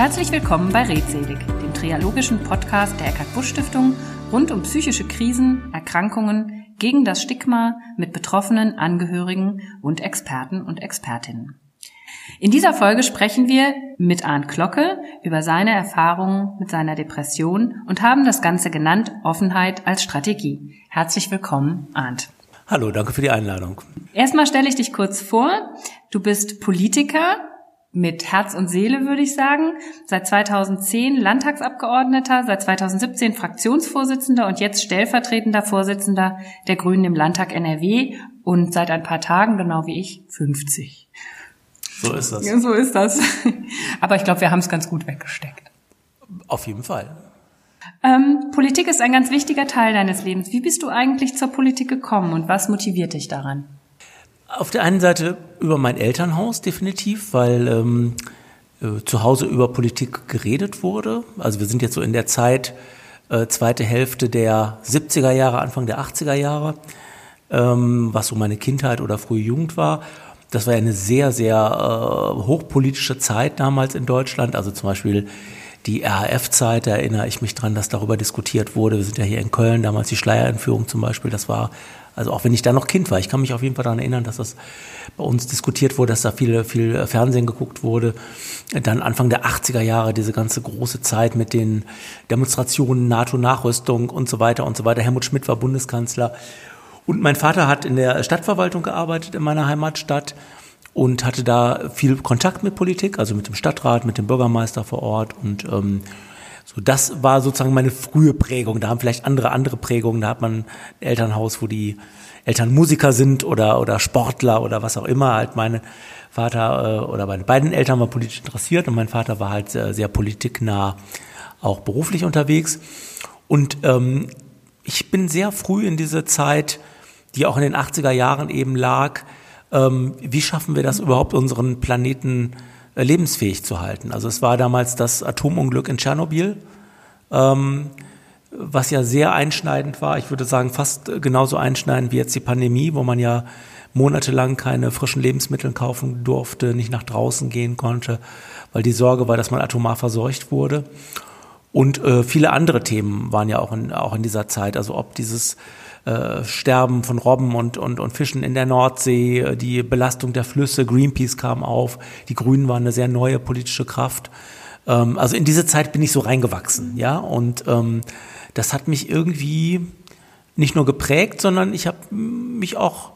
Herzlich willkommen bei Redselig, dem triologischen Podcast der Eckart-Busch-Stiftung rund um psychische Krisen, Erkrankungen, gegen das Stigma mit Betroffenen, Angehörigen und Experten und Expertinnen. In dieser Folge sprechen wir mit Arndt Glocke über seine Erfahrungen mit seiner Depression und haben das Ganze genannt Offenheit als Strategie. Herzlich willkommen, Arndt. Hallo, danke für die Einladung. Erstmal stelle ich dich kurz vor. Du bist Politiker mit Herz und Seele, würde ich sagen. Seit 2010 Landtagsabgeordneter, seit 2017 Fraktionsvorsitzender und jetzt stellvertretender Vorsitzender der Grünen im Landtag NRW und seit ein paar Tagen, genau wie ich, 50. So ist das. Ja, so ist das. Aber ich glaube, wir haben es ganz gut weggesteckt. Auf jeden Fall. Ähm, Politik ist ein ganz wichtiger Teil deines Lebens. Wie bist du eigentlich zur Politik gekommen und was motiviert dich daran? Auf der einen Seite über mein Elternhaus definitiv, weil ähm, äh, zu Hause über Politik geredet wurde. Also wir sind jetzt so in der Zeit, äh, zweite Hälfte der 70er Jahre, Anfang der 80er Jahre, ähm, was so meine Kindheit oder frühe Jugend war. Das war ja eine sehr, sehr äh, hochpolitische Zeit damals in Deutschland. Also zum Beispiel die RAF-Zeit, da erinnere ich mich dran, dass darüber diskutiert wurde. Wir sind ja hier in Köln, damals die Schleierentführung zum Beispiel, das war, also auch wenn ich da noch Kind war, ich kann mich auf jeden Fall daran erinnern, dass das bei uns diskutiert wurde, dass da viel, viel Fernsehen geguckt wurde. Dann Anfang der 80er Jahre, diese ganze große Zeit mit den Demonstrationen, NATO-Nachrüstung und so weiter und so weiter. Helmut Schmidt war Bundeskanzler. Und mein Vater hat in der Stadtverwaltung gearbeitet in meiner Heimatstadt und hatte da viel Kontakt mit Politik, also mit dem Stadtrat, mit dem Bürgermeister vor Ort und ähm, so das war sozusagen meine frühe Prägung. Da haben vielleicht andere andere Prägungen. Da hat man ein Elternhaus, wo die Eltern Musiker sind oder oder Sportler oder was auch immer. Halt meine Vater äh, oder meine beiden Eltern waren politisch interessiert und mein Vater war halt sehr, sehr politiknah, auch beruflich unterwegs. Und ähm, ich bin sehr früh in diese Zeit, die auch in den 80er Jahren eben lag, ähm, wie schaffen wir das überhaupt, unseren Planeten äh, lebensfähig zu halten? Also es war damals das Atomunglück in Tschernobyl, ähm, was ja sehr einschneidend war. Ich würde sagen, fast genauso einschneidend wie jetzt die Pandemie, wo man ja monatelang keine frischen Lebensmittel kaufen durfte, nicht nach draußen gehen konnte, weil die Sorge war, dass man atomar verseucht wurde. Und äh, viele andere Themen waren ja auch in, auch in dieser Zeit. Also ob dieses äh, Sterben von Robben und, und, und Fischen in der Nordsee, äh, die Belastung der Flüsse, Greenpeace kam auf, die Grünen waren eine sehr neue politische Kraft. Ähm, also in diese Zeit bin ich so reingewachsen, ja, und ähm, das hat mich irgendwie nicht nur geprägt, sondern ich habe mich auch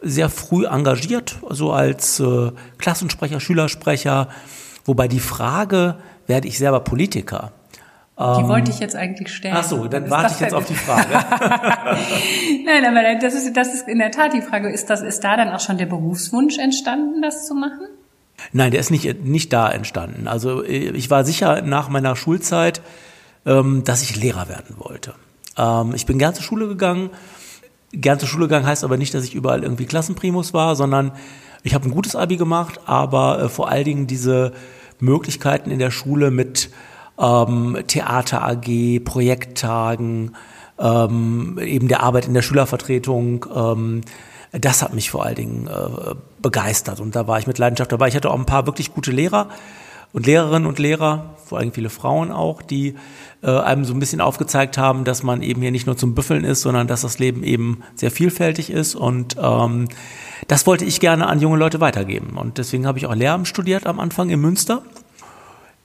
sehr früh engagiert, so als äh, Klassensprecher, Schülersprecher, wobei die Frage, werde ich selber Politiker, die ähm, wollte ich jetzt eigentlich stellen. Ach so, dann warte ich jetzt auf die Frage. Nein, aber das ist, das ist in der Tat die Frage. Ist das, ist da dann auch schon der Berufswunsch entstanden, das zu machen? Nein, der ist nicht, nicht da entstanden. Also ich war sicher nach meiner Schulzeit, ähm, dass ich Lehrer werden wollte. Ähm, ich bin gern zur Schule gegangen. Gern zur Schule gegangen heißt aber nicht, dass ich überall irgendwie Klassenprimus war, sondern ich habe ein gutes Abi gemacht, aber äh, vor allen Dingen diese Möglichkeiten in der Schule mit ähm, Theater AG, Projekttagen, ähm, eben der Arbeit in der Schülervertretung. Ähm, das hat mich vor allen Dingen äh, begeistert und da war ich mit Leidenschaft dabei. Ich hatte auch ein paar wirklich gute Lehrer und Lehrerinnen und Lehrer, vor allem viele Frauen auch, die äh, einem so ein bisschen aufgezeigt haben, dass man eben hier nicht nur zum Büffeln ist, sondern dass das Leben eben sehr vielfältig ist und ähm, das wollte ich gerne an junge Leute weitergeben und deswegen habe ich auch Lehramt studiert am Anfang in Münster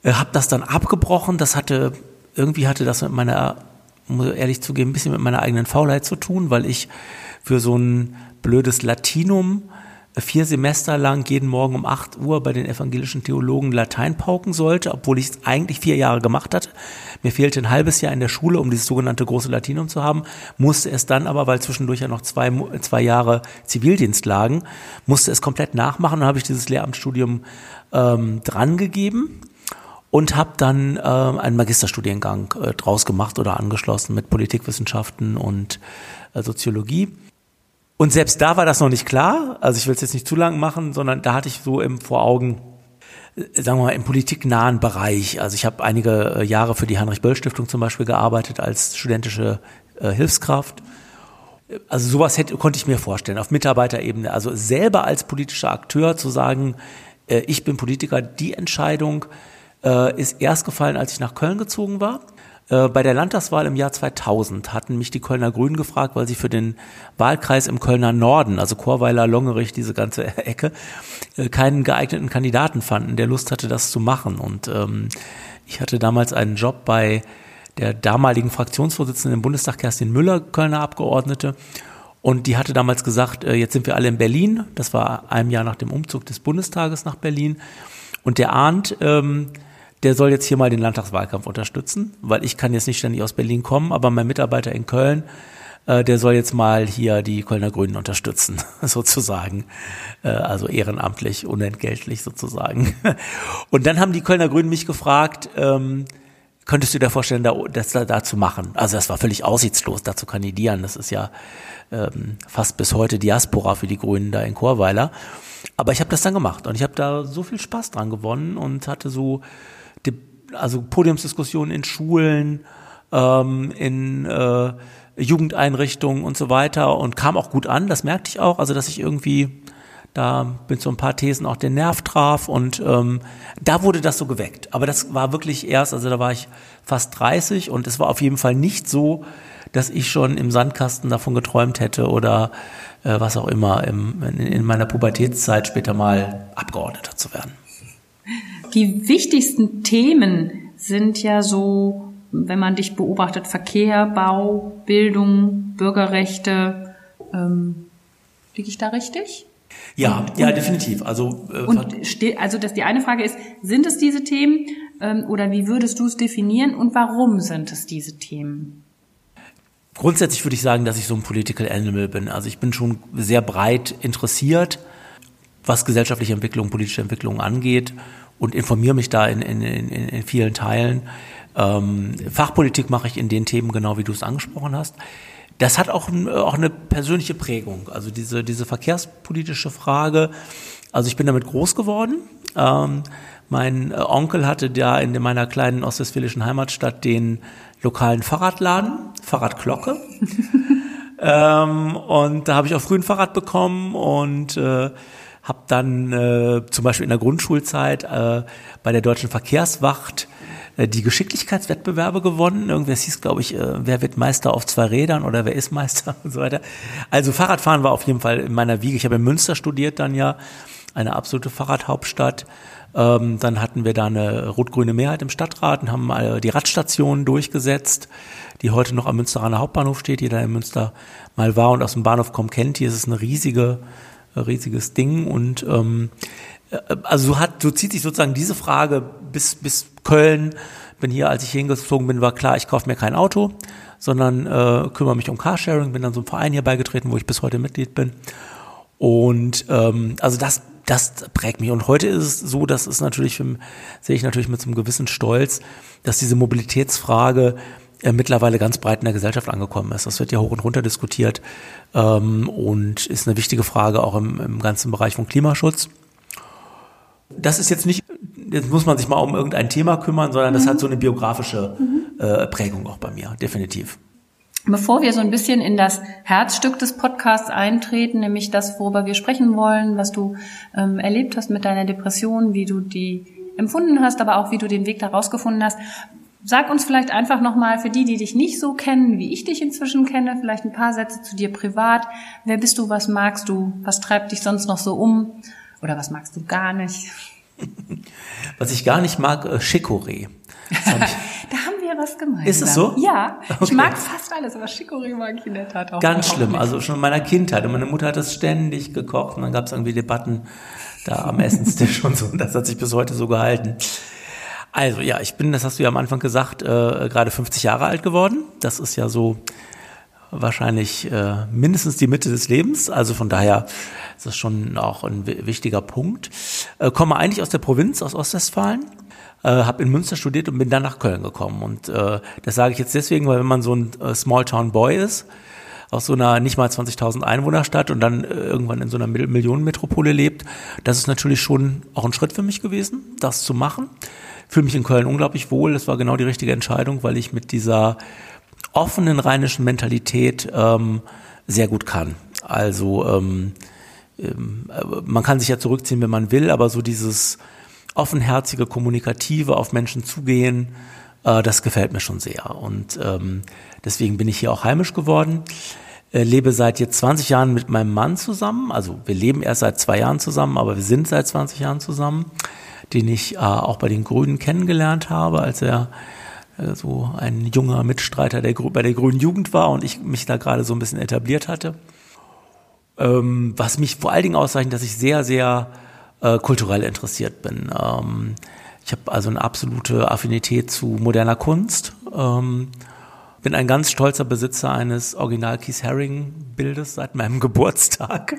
äh, habe das dann abgebrochen. Das hatte, irgendwie hatte das mit meiner, muss ich ehrlich zugeben, ein bisschen mit meiner eigenen Faulheit zu tun, weil ich für so ein blödes Latinum äh, vier Semester lang jeden Morgen um acht Uhr bei den evangelischen Theologen Latein pauken sollte, obwohl ich es eigentlich vier Jahre gemacht hatte. Mir fehlte ein halbes Jahr in der Schule, um dieses sogenannte große Latinum zu haben, musste es dann aber, weil zwischendurch ja noch zwei, zwei Jahre Zivildienst lagen, musste es komplett nachmachen und habe ich dieses Lehramtsstudium ähm, drangegeben und habe dann äh, einen Magisterstudiengang äh, draus gemacht oder angeschlossen mit Politikwissenschaften und äh, Soziologie. Und selbst da war das noch nicht klar. Also ich will es jetzt nicht zu lang machen, sondern da hatte ich so im vor Augen, äh, sagen wir mal, im politiknahen Bereich. Also ich habe einige äh, Jahre für die Heinrich-Böll-Stiftung zum Beispiel gearbeitet als studentische äh, Hilfskraft. Also sowas hätte, konnte ich mir vorstellen, auf Mitarbeiterebene. Also selber als politischer Akteur zu sagen, äh, ich bin Politiker, die Entscheidung äh, ist erst gefallen, als ich nach Köln gezogen war. Äh, bei der Landtagswahl im Jahr 2000 hatten mich die Kölner Grünen gefragt, weil sie für den Wahlkreis im Kölner Norden, also Chorweiler, Longerich, diese ganze Ecke, äh, keinen geeigneten Kandidaten fanden, der Lust hatte, das zu machen. Und ähm, ich hatte damals einen Job bei der damaligen Fraktionsvorsitzenden im Bundestag, Kerstin Müller, Kölner Abgeordnete. Und die hatte damals gesagt, äh, jetzt sind wir alle in Berlin. Das war ein Jahr nach dem Umzug des Bundestages nach Berlin. Und der Arndt, ähm, der soll jetzt hier mal den Landtagswahlkampf unterstützen, weil ich kann jetzt nicht ständig aus Berlin kommen, aber mein Mitarbeiter in Köln, äh, der soll jetzt mal hier die Kölner Grünen unterstützen, sozusagen. Äh, also ehrenamtlich, unentgeltlich sozusagen. Und dann haben die Kölner Grünen mich gefragt, ähm, könntest du dir vorstellen, da, das da, da zu machen? Also das war völlig aussichtslos, da zu kandidieren. Das ist ja ähm, fast bis heute Diaspora für die Grünen da in Chorweiler. Aber ich habe das dann gemacht und ich habe da so viel Spaß dran gewonnen und hatte so also Podiumsdiskussionen in Schulen, ähm, in äh, Jugendeinrichtungen und so weiter und kam auch gut an, das merkte ich auch, also dass ich irgendwie da mit so ein paar Thesen auch den Nerv traf und ähm, da wurde das so geweckt. Aber das war wirklich erst, also da war ich fast 30 und es war auf jeden Fall nicht so, dass ich schon im Sandkasten davon geträumt hätte oder äh, was auch immer im, in, in meiner Pubertätszeit später mal Abgeordneter zu werden. Die wichtigsten Themen sind ja so, wenn man dich beobachtet, Verkehr, Bau, Bildung, Bürgerrechte. Ähm, liege ich da richtig? Ja, und, ja, definitiv. Also, äh, und also das, die eine Frage ist, sind es diese Themen ähm, oder wie würdest du es definieren und warum sind es diese Themen? Grundsätzlich würde ich sagen, dass ich so ein Political Animal bin. Also ich bin schon sehr breit interessiert, was gesellschaftliche Entwicklung, politische Entwicklung angeht und informiere mich da in, in, in, in vielen Teilen. Ähm, Fachpolitik mache ich in den Themen genau, wie du es angesprochen hast. Das hat auch, auch eine persönliche Prägung. Also diese, diese verkehrspolitische Frage. Also ich bin damit groß geworden. Ähm, mein äh, Onkel hatte da in meiner kleinen ostwestfälischen Heimatstadt den lokalen Fahrradladen, Fahrradglocke. ähm, und da habe ich auch früh ein Fahrrad bekommen und äh, habe dann äh, zum Beispiel in der Grundschulzeit äh, bei der Deutschen Verkehrswacht äh, die Geschicklichkeitswettbewerbe gewonnen. Irgendwer hieß, glaube ich, äh, wer wird Meister auf zwei Rädern oder wer ist Meister und so weiter. Also Fahrradfahren war auf jeden Fall in meiner Wiege. Ich habe in Münster studiert dann ja, eine absolute Fahrradhauptstadt. Ähm, dann hatten wir da eine rot-grüne Mehrheit im Stadtrat und haben die Radstation durchgesetzt, die heute noch am Münsteraner Hauptbahnhof steht. Jeder, der in Münster mal war und aus dem Bahnhof kommt, kennt. Ist es eine riesige riesiges Ding und ähm, äh, also so hat, so zieht sich sozusagen diese Frage bis bis Köln. Bin hier, als ich hingezogen bin, war klar, ich kaufe mir kein Auto, sondern äh, kümmere mich um Carsharing. Bin dann so einem Verein hier beigetreten, wo ich bis heute Mitglied bin. Und ähm, also das das prägt mich. Und heute ist es so, dass es natürlich, sehe ich natürlich mit so einem gewissen Stolz, dass diese Mobilitätsfrage mittlerweile ganz breit in der Gesellschaft angekommen ist. Das wird ja hoch und runter diskutiert ähm, und ist eine wichtige Frage auch im, im ganzen Bereich von Klimaschutz. Das ist jetzt nicht, jetzt muss man sich mal um irgendein Thema kümmern, sondern das hat so eine biografische äh, Prägung auch bei mir, definitiv. Bevor wir so ein bisschen in das Herzstück des Podcasts eintreten, nämlich das, worüber wir sprechen wollen, was du ähm, erlebt hast mit deiner Depression, wie du die empfunden hast, aber auch wie du den Weg da rausgefunden hast, Sag uns vielleicht einfach nochmal für die, die dich nicht so kennen, wie ich dich inzwischen kenne, vielleicht ein paar Sätze zu dir privat. Wer bist du? Was magst du? Was treibt dich sonst noch so um? Oder was magst du gar nicht? Was ich gar nicht mag, äh, Chicorée. da haben wir was gemeinsam. Ist es so? Ja. Okay. Ich mag fast alles, aber Chicorée mag ich in der Tat auch. Ganz schlimm. Nicht. Also schon in meiner Kindheit. Und meine Mutter hat das ständig gekocht und dann gab es irgendwie Debatten da am Essenstisch und so. Und das hat sich bis heute so gehalten. Also ja, ich bin, das hast du ja am Anfang gesagt, äh, gerade 50 Jahre alt geworden. Das ist ja so wahrscheinlich äh, mindestens die Mitte des Lebens. Also von daher ist das schon auch ein wichtiger Punkt. Äh, komme eigentlich aus der Provinz, aus Ostwestfalen. Äh, habe in Münster studiert und bin dann nach Köln gekommen. Und äh, das sage ich jetzt deswegen, weil wenn man so ein äh, Small-Town-Boy ist, aus so einer nicht mal 20.000 Einwohnerstadt und dann äh, irgendwann in so einer Millionenmetropole lebt, das ist natürlich schon auch ein Schritt für mich gewesen, das zu machen fühle mich in Köln unglaublich wohl. Das war genau die richtige Entscheidung, weil ich mit dieser offenen rheinischen Mentalität ähm, sehr gut kann. Also ähm, ähm, man kann sich ja zurückziehen, wenn man will, aber so dieses offenherzige, kommunikative, auf Menschen zugehen, äh, das gefällt mir schon sehr. Und ähm, deswegen bin ich hier auch heimisch geworden. Äh, lebe seit jetzt 20 Jahren mit meinem Mann zusammen. Also wir leben erst seit zwei Jahren zusammen, aber wir sind seit 20 Jahren zusammen, den ich äh, auch bei den Grünen kennengelernt habe, als er äh, so ein junger Mitstreiter der, bei der Grünen Jugend war und ich mich da gerade so ein bisschen etabliert hatte. Ähm, was mich vor allen Dingen auszeichnet, dass ich sehr, sehr äh, kulturell interessiert bin. Ähm, ich habe also eine absolute Affinität zu moderner Kunst. Ähm, bin ein ganz stolzer Besitzer eines Original Keith Haring Bildes seit meinem Geburtstag.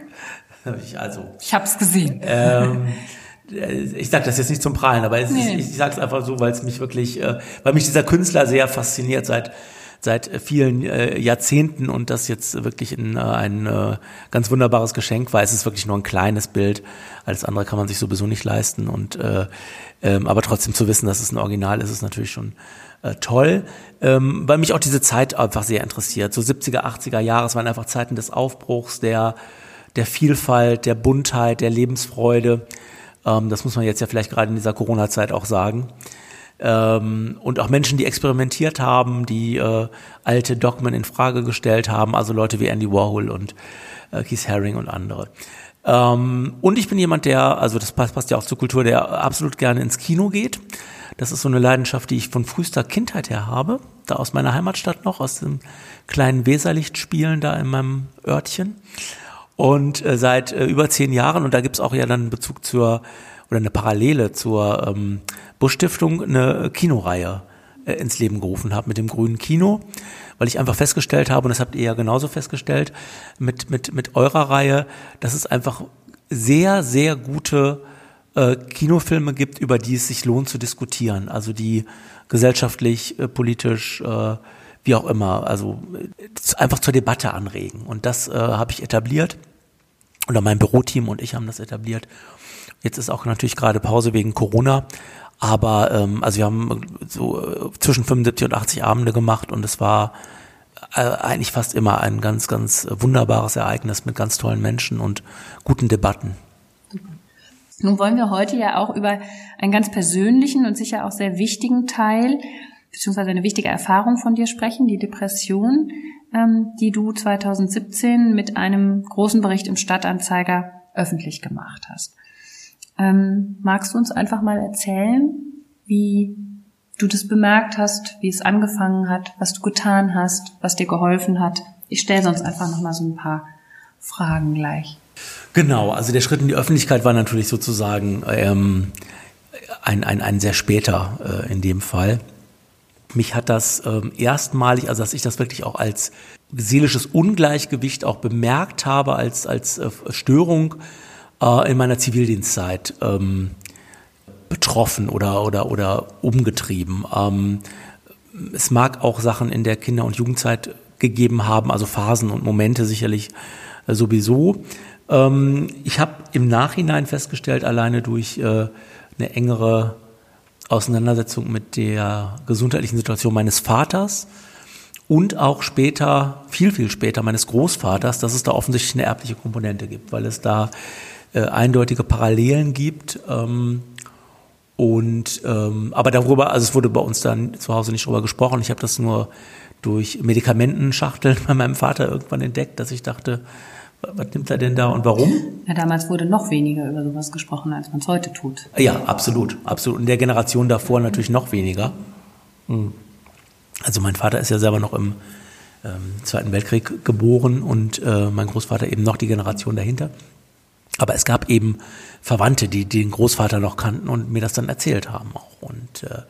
ich also. Ich habe es gesehen. Ähm, ich sage das jetzt nicht zum Prahlen, aber nee. ist, ich sage es einfach so, weil es mich wirklich, äh, weil mich dieser Künstler sehr fasziniert seit seit vielen äh, Jahrzehnten und das jetzt wirklich in, äh, ein äh, ganz wunderbares Geschenk war. Es ist wirklich nur ein kleines Bild, alles andere kann man sich sowieso nicht leisten und äh, ähm, aber trotzdem zu wissen, dass es ein Original ist, ist natürlich schon äh, toll, ähm, weil mich auch diese Zeit einfach sehr interessiert. So 70er, 80er Jahre, es waren einfach Zeiten des Aufbruchs, der der Vielfalt, der Buntheit, der Lebensfreude. Ähm, das muss man jetzt ja vielleicht gerade in dieser Corona-Zeit auch sagen. Ähm, und auch Menschen, die experimentiert haben, die äh, alte Dogmen in Frage gestellt haben, also Leute wie Andy Warhol und äh, Keith Haring und andere. Ähm, und ich bin jemand, der, also das passt, passt ja auch zur Kultur, der absolut gerne ins Kino geht. Das ist so eine Leidenschaft, die ich von frühester Kindheit her habe, da aus meiner Heimatstadt noch, aus dem kleinen Weserlichtspielen da in meinem Örtchen. Und äh, seit äh, über zehn Jahren, und da gibt's auch ja dann einen Bezug zur, oder eine Parallele zur ähm, Bush Stiftung, eine Kinoreihe äh, ins Leben gerufen habe mit dem grünen Kino, weil ich einfach festgestellt habe, und das habt ihr ja genauso festgestellt, mit, mit, mit eurer Reihe, dass es einfach sehr, sehr gute äh, Kinofilme gibt, über die es sich lohnt zu diskutieren, also die gesellschaftlich, äh, politisch, äh, wie auch immer, also einfach zur Debatte anregen. Und das äh, habe ich etabliert. Oder mein Büroteam und ich haben das etabliert. Jetzt ist auch natürlich gerade Pause wegen Corona. Aber ähm, also wir haben so äh, zwischen 75 und 80 Abende gemacht und es war äh, eigentlich fast immer ein ganz, ganz wunderbares Ereignis mit ganz tollen Menschen und guten Debatten. Nun wollen wir heute ja auch über einen ganz persönlichen und sicher auch sehr wichtigen Teil beziehungsweise eine wichtige Erfahrung von dir sprechen, die Depression, ähm, die du 2017 mit einem großen Bericht im Stadtanzeiger öffentlich gemacht hast. Ähm, magst du uns einfach mal erzählen, wie du das bemerkt hast, wie es angefangen hat, was du getan hast, was dir geholfen hat? Ich stelle sonst einfach noch mal so ein paar Fragen gleich. Genau, also der Schritt in die Öffentlichkeit war natürlich sozusagen ähm, ein, ein, ein sehr später äh, in dem Fall. Mich hat das ähm, erstmalig, also dass ich das wirklich auch als seelisches Ungleichgewicht auch bemerkt habe, als, als äh, Störung äh, in meiner Zivildienstzeit ähm, betroffen oder, oder, oder umgetrieben. Ähm, es mag auch Sachen in der Kinder- und Jugendzeit gegeben haben, also Phasen und Momente sicherlich äh, sowieso. Ähm, ich habe im Nachhinein festgestellt, alleine durch äh, eine engere Auseinandersetzung mit der gesundheitlichen Situation meines Vaters und auch später, viel, viel später meines Großvaters, dass es da offensichtlich eine erbliche Komponente gibt, weil es da äh, eindeutige Parallelen gibt. Ähm, und ähm, aber darüber, also es wurde bei uns dann zu Hause nicht drüber gesprochen. Ich habe das nur durch Medikamentenschachteln bei meinem Vater irgendwann entdeckt, dass ich dachte, was nimmt er denn da und warum? Ja, damals wurde noch weniger über sowas gesprochen, als man es heute tut. Ja, absolut, absolut. In der Generation davor natürlich noch weniger. Hm. Also mein Vater ist ja selber noch im ähm, Zweiten Weltkrieg geboren und äh, mein Großvater eben noch die Generation dahinter. Aber es gab eben Verwandte, die, die den Großvater noch kannten und mir das dann erzählt haben auch. Und äh,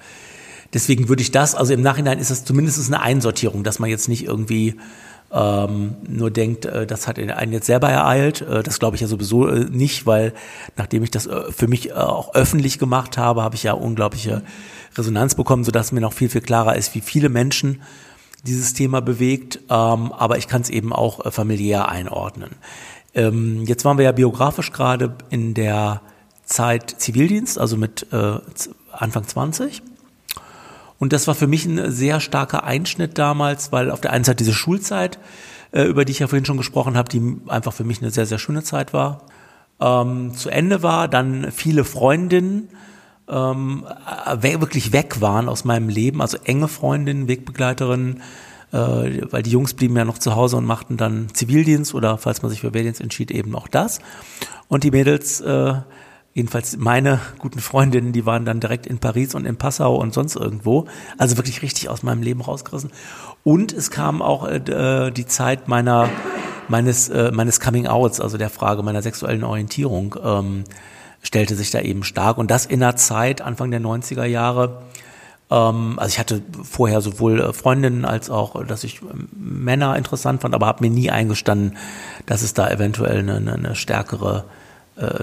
deswegen würde ich das, also im Nachhinein ist das zumindest eine Einsortierung, dass man jetzt nicht irgendwie ähm, nur denkt, äh, das hat einen jetzt selber ereilt. Äh, das glaube ich ja sowieso äh, nicht, weil nachdem ich das äh, für mich äh, auch öffentlich gemacht habe, habe ich ja unglaubliche Resonanz bekommen, sodass mir noch viel, viel klarer ist, wie viele Menschen dieses Thema bewegt. Ähm, aber ich kann es eben auch äh, familiär einordnen. Ähm, jetzt waren wir ja biografisch gerade in der Zeit Zivildienst, also mit Anfang 20. Und das war für mich ein sehr starker Einschnitt damals, weil auf der einen Seite diese Schulzeit, äh, über die ich ja vorhin schon gesprochen habe, die einfach für mich eine sehr, sehr schöne Zeit war, ähm, zu Ende war. Dann viele Freundinnen ähm, wirklich weg waren aus meinem Leben, also enge Freundinnen, Wegbegleiterinnen, äh, weil die Jungs blieben ja noch zu Hause und machten dann Zivildienst oder falls man sich für Wehrdienst entschied, eben auch das. Und die Mädels, äh, jedenfalls meine guten Freundinnen, die waren dann direkt in Paris und in Passau und sonst irgendwo. Also wirklich richtig aus meinem Leben rausgerissen. Und es kam auch äh, die Zeit meiner meines äh, meines Coming Outs, also der Frage meiner sexuellen Orientierung. Ähm, stellte sich da eben stark. Und das in einer Zeit, Anfang der 90er Jahre, ähm, also ich hatte vorher sowohl äh, Freundinnen als auch, äh, dass ich ähm, Männer interessant fand, aber habe mir nie eingestanden, dass es da eventuell eine, eine stärkere äh,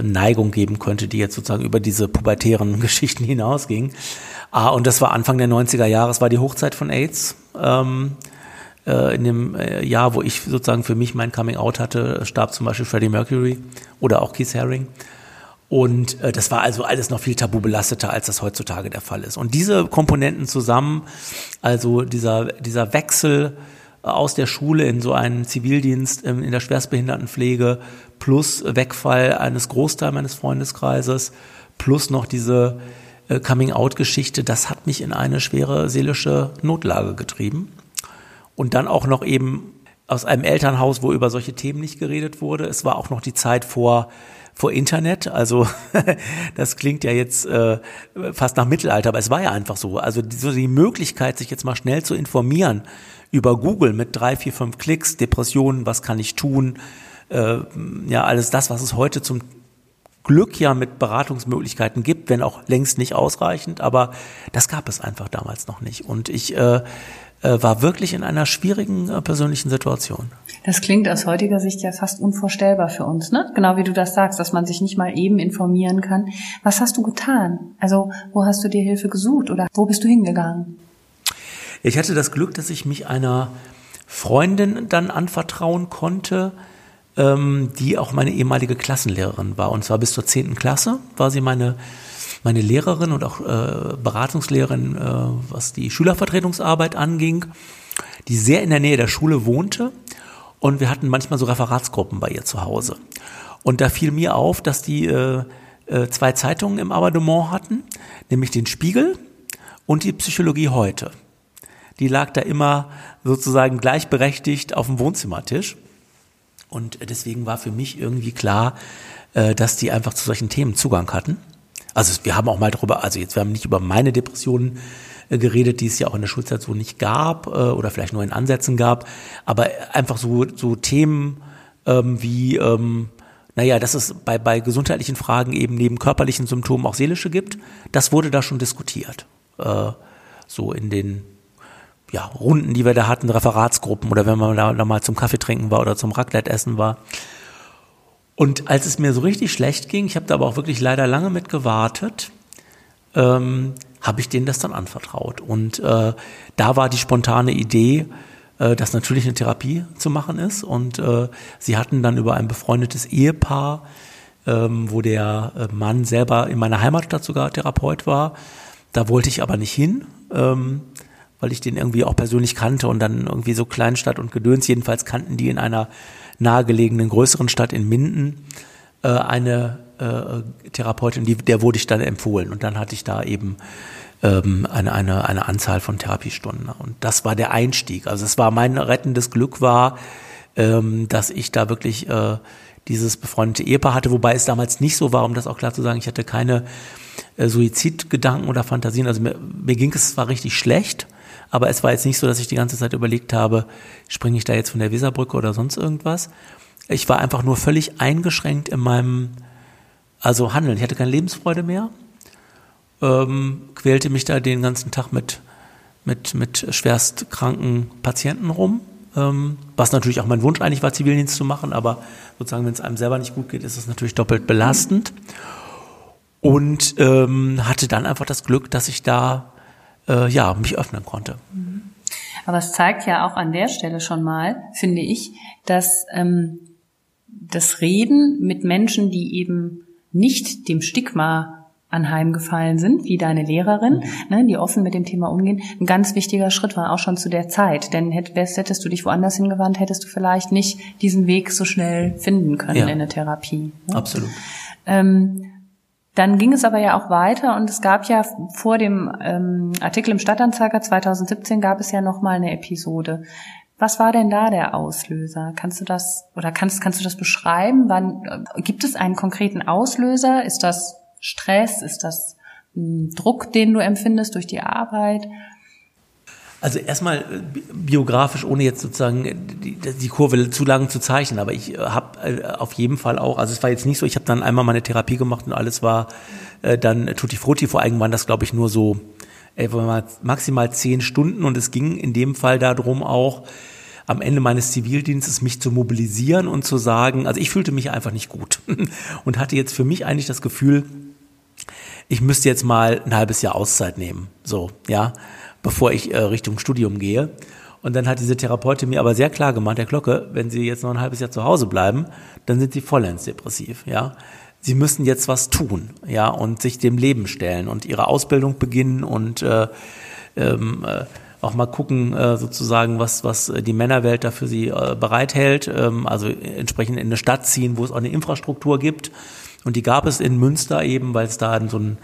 Neigung geben könnte, die jetzt sozusagen über diese pubertären Geschichten hinausging. Ah, und das war Anfang der 90er Jahre, es war die Hochzeit von AIDS. Ähm, äh, in dem äh, Jahr, wo ich sozusagen für mich mein Coming Out hatte, starb zum Beispiel Freddie Mercury oder auch Keith Haring. Und äh, das war also alles noch viel tabubelasteter, als das heutzutage der Fall ist. Und diese Komponenten zusammen, also dieser, dieser Wechsel aus der Schule in so einen Zivildienst in der Schwerstbehindertenpflege plus Wegfall eines Großteils meines Freundeskreises plus noch diese äh, Coming-out-Geschichte, das hat mich in eine schwere seelische Notlage getrieben. Und dann auch noch eben aus einem Elternhaus, wo über solche Themen nicht geredet wurde. Es war auch noch die Zeit vor vor Internet. Also das klingt ja jetzt äh, fast nach Mittelalter, aber es war ja einfach so. Also die, so die Möglichkeit, sich jetzt mal schnell zu informieren über Google mit drei, vier, fünf Klicks, Depressionen, was kann ich tun, äh, ja alles das, was es heute zum Glück ja mit Beratungsmöglichkeiten gibt, wenn auch längst nicht ausreichend, aber das gab es einfach damals noch nicht. Und ich äh, äh, war wirklich in einer schwierigen äh, persönlichen Situation. Das klingt aus heutiger Sicht ja fast unvorstellbar für uns, ne? Genau wie du das sagst, dass man sich nicht mal eben informieren kann. Was hast du getan? Also, wo hast du dir Hilfe gesucht oder wo bist du hingegangen? Ich hatte das Glück, dass ich mich einer Freundin dann anvertrauen konnte, ähm, die auch meine ehemalige Klassenlehrerin war. Und zwar bis zur zehnten Klasse war sie meine meine Lehrerin und auch äh, Beratungslehrerin, äh, was die Schülervertretungsarbeit anging, die sehr in der Nähe der Schule wohnte. Und wir hatten manchmal so Referatsgruppen bei ihr zu Hause. Und da fiel mir auf, dass die äh, äh, zwei Zeitungen im Abonnement hatten, nämlich den Spiegel und die Psychologie heute. Die lag da immer sozusagen gleichberechtigt auf dem Wohnzimmertisch. Und deswegen war für mich irgendwie klar, äh, dass die einfach zu solchen Themen Zugang hatten. Also wir haben auch mal darüber, also jetzt wir haben nicht über meine Depressionen äh, geredet, die es ja auch in der Schulzeit so nicht gab äh, oder vielleicht nur in Ansätzen gab, aber einfach so so Themen ähm, wie ähm, naja, dass es bei, bei gesundheitlichen Fragen eben neben körperlichen Symptomen auch seelische gibt, das wurde da schon diskutiert. Äh, so in den ja, Runden, die wir da hatten, Referatsgruppen oder wenn man da, da mal zum Kaffee trinken war oder zum Raclette essen war. Und als es mir so richtig schlecht ging, ich habe da aber auch wirklich leider lange mit gewartet, ähm, habe ich denen das dann anvertraut. Und äh, da war die spontane Idee, äh, dass natürlich eine Therapie zu machen ist. Und äh, sie hatten dann über ein befreundetes Ehepaar, ähm, wo der äh, Mann selber in meiner Heimatstadt sogar Therapeut war. Da wollte ich aber nicht hin, ähm, weil ich den irgendwie auch persönlich kannte und dann irgendwie so Kleinstadt und Gedöns. Jedenfalls kannten die in einer nahegelegenen größeren Stadt in Minden äh, eine äh, Therapeutin, die, der wurde ich dann empfohlen. Und dann hatte ich da eben ähm, eine, eine, eine Anzahl von Therapiestunden. Und das war der Einstieg. Also es war mein rettendes Glück war, ähm, dass ich da wirklich äh, dieses befreundete Ehepaar hatte, wobei es damals nicht so war, um das auch klar zu sagen, ich hatte keine äh, Suizidgedanken oder Fantasien. Also mir, mir ging es zwar richtig schlecht, aber es war jetzt nicht so, dass ich die ganze Zeit überlegt habe, springe ich da jetzt von der Weserbrücke oder sonst irgendwas. Ich war einfach nur völlig eingeschränkt in meinem, also Handeln. Ich hatte keine Lebensfreude mehr, ähm, quälte mich da den ganzen Tag mit, mit, mit schwerst kranken Patienten rum. Ähm, was natürlich auch mein Wunsch eigentlich war, Zivildienst zu machen, aber sozusagen, wenn es einem selber nicht gut geht, ist es natürlich doppelt belastend. Und ähm, hatte dann einfach das Glück, dass ich da äh, ja, mich öffnen konnte. Mhm. Aber es zeigt ja auch an der Stelle schon mal, finde ich, dass ähm, das Reden mit Menschen, die eben nicht dem Stigma anheimgefallen sind, wie deine Lehrerin, mhm. ne, die offen mit dem Thema umgehen, ein ganz wichtiger Schritt war auch schon zu der Zeit. Denn hättest du dich woanders hingewandt, hättest du vielleicht nicht diesen Weg so schnell finden können ja. in der Therapie. Ne? Absolut. Ähm, Dann ging es aber ja auch weiter und es gab ja vor dem ähm, Artikel im Stadtanzeiger 2017 gab es ja noch mal eine Episode. Was war denn da der Auslöser? Kannst du das oder kannst kannst du das beschreiben? Wann äh, gibt es einen konkreten Auslöser? Ist das Stress? Ist das ein Druck, den du empfindest durch die Arbeit? Also erstmal äh, biografisch, ohne jetzt sozusagen die, die Kurve zu lang zu zeichnen, aber ich äh, habe äh, auf jeden Fall auch, also es war jetzt nicht so, ich habe dann einmal meine Therapie gemacht und alles war äh, dann tutti frutti, vor allem waren das glaube ich nur so äh, maximal zehn Stunden und es ging in dem Fall darum auch, am Ende meines Zivildienstes mich zu mobilisieren und zu sagen, also ich fühlte mich einfach nicht gut und hatte jetzt für mich eigentlich das Gefühl, ich müsste jetzt mal ein halbes Jahr Auszeit nehmen, so, ja bevor ich äh, Richtung Studium gehe. Und dann hat diese Therapeutin mir aber sehr klar gemacht, Herr Glocke, wenn Sie jetzt noch ein halbes Jahr zu Hause bleiben, dann sind Sie vollends depressiv, ja. Sie müssen jetzt was tun, ja, und sich dem Leben stellen und Ihre Ausbildung beginnen und äh, ähm, äh, auch mal gucken, äh, sozusagen, was, was die Männerwelt da für Sie äh, bereithält, ähm, also entsprechend in eine Stadt ziehen, wo es auch eine Infrastruktur gibt. Und die gab es in Münster eben, weil es da so ein,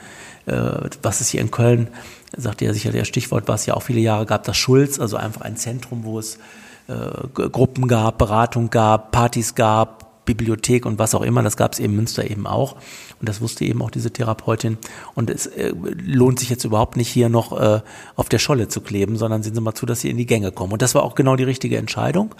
äh, was es hier in Köln sagte ja sicher der Stichwort, was ja auch viele Jahre gab, das Schulz, also einfach ein Zentrum, wo es äh, Gruppen gab, Beratung gab, Partys gab, Bibliothek und was auch immer, das gab es eben Münster eben auch. Und das wusste eben auch diese Therapeutin. Und es äh, lohnt sich jetzt überhaupt nicht hier noch äh, auf der Scholle zu kleben, sondern sehen Sie mal zu, dass Sie in die Gänge kommen. Und das war auch genau die richtige Entscheidung.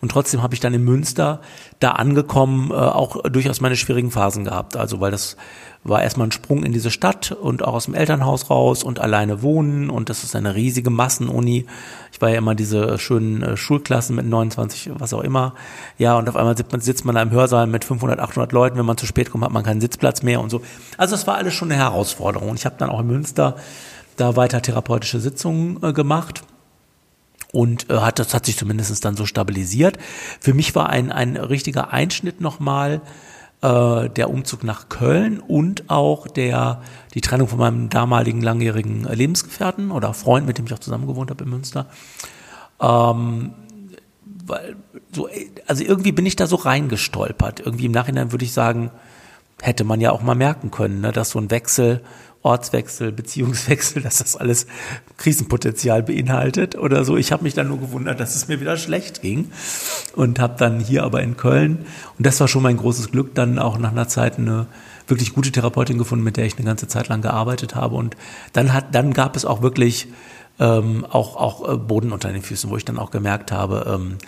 Und trotzdem habe ich dann in Münster da angekommen äh, auch durchaus meine schwierigen Phasen gehabt. Also weil das war erstmal ein Sprung in diese Stadt und auch aus dem Elternhaus raus und alleine wohnen und das ist eine riesige Massenuni. Ich war ja immer diese schönen äh, Schulklassen mit 29, was auch immer. Ja, und auf einmal sitzt man, sitzt man da im Hörsaal mit 500, 800 Leuten. Wenn man zu spät kommt, hat man keinen Sitzplatz mehr und so. Also es war alles schon eine Herausforderung. Und ich habe dann auch in Münster da weiter therapeutische Sitzungen äh, gemacht und äh, hat das hat sich zumindest dann so stabilisiert. Für mich war ein ein richtiger Einschnitt nochmal äh, der Umzug nach Köln und auch der die Trennung von meinem damaligen langjährigen Lebensgefährten oder Freund, mit dem ich auch zusammen gewohnt habe in Münster. Ähm, weil so, also irgendwie bin ich da so reingestolpert. Irgendwie im Nachhinein würde ich sagen, hätte man ja auch mal merken können, ne, dass so ein Wechsel Ortswechsel, Beziehungswechsel, dass das alles Krisenpotenzial beinhaltet oder so. Ich habe mich dann nur gewundert, dass es mir wieder schlecht ging und habe dann hier aber in Köln, und das war schon mein großes Glück, dann auch nach einer Zeit eine wirklich gute Therapeutin gefunden, mit der ich eine ganze Zeit lang gearbeitet habe. Und dann hat, dann gab es auch wirklich ähm, auch, auch äh, Boden unter den Füßen, wo ich dann auch gemerkt habe, ähm,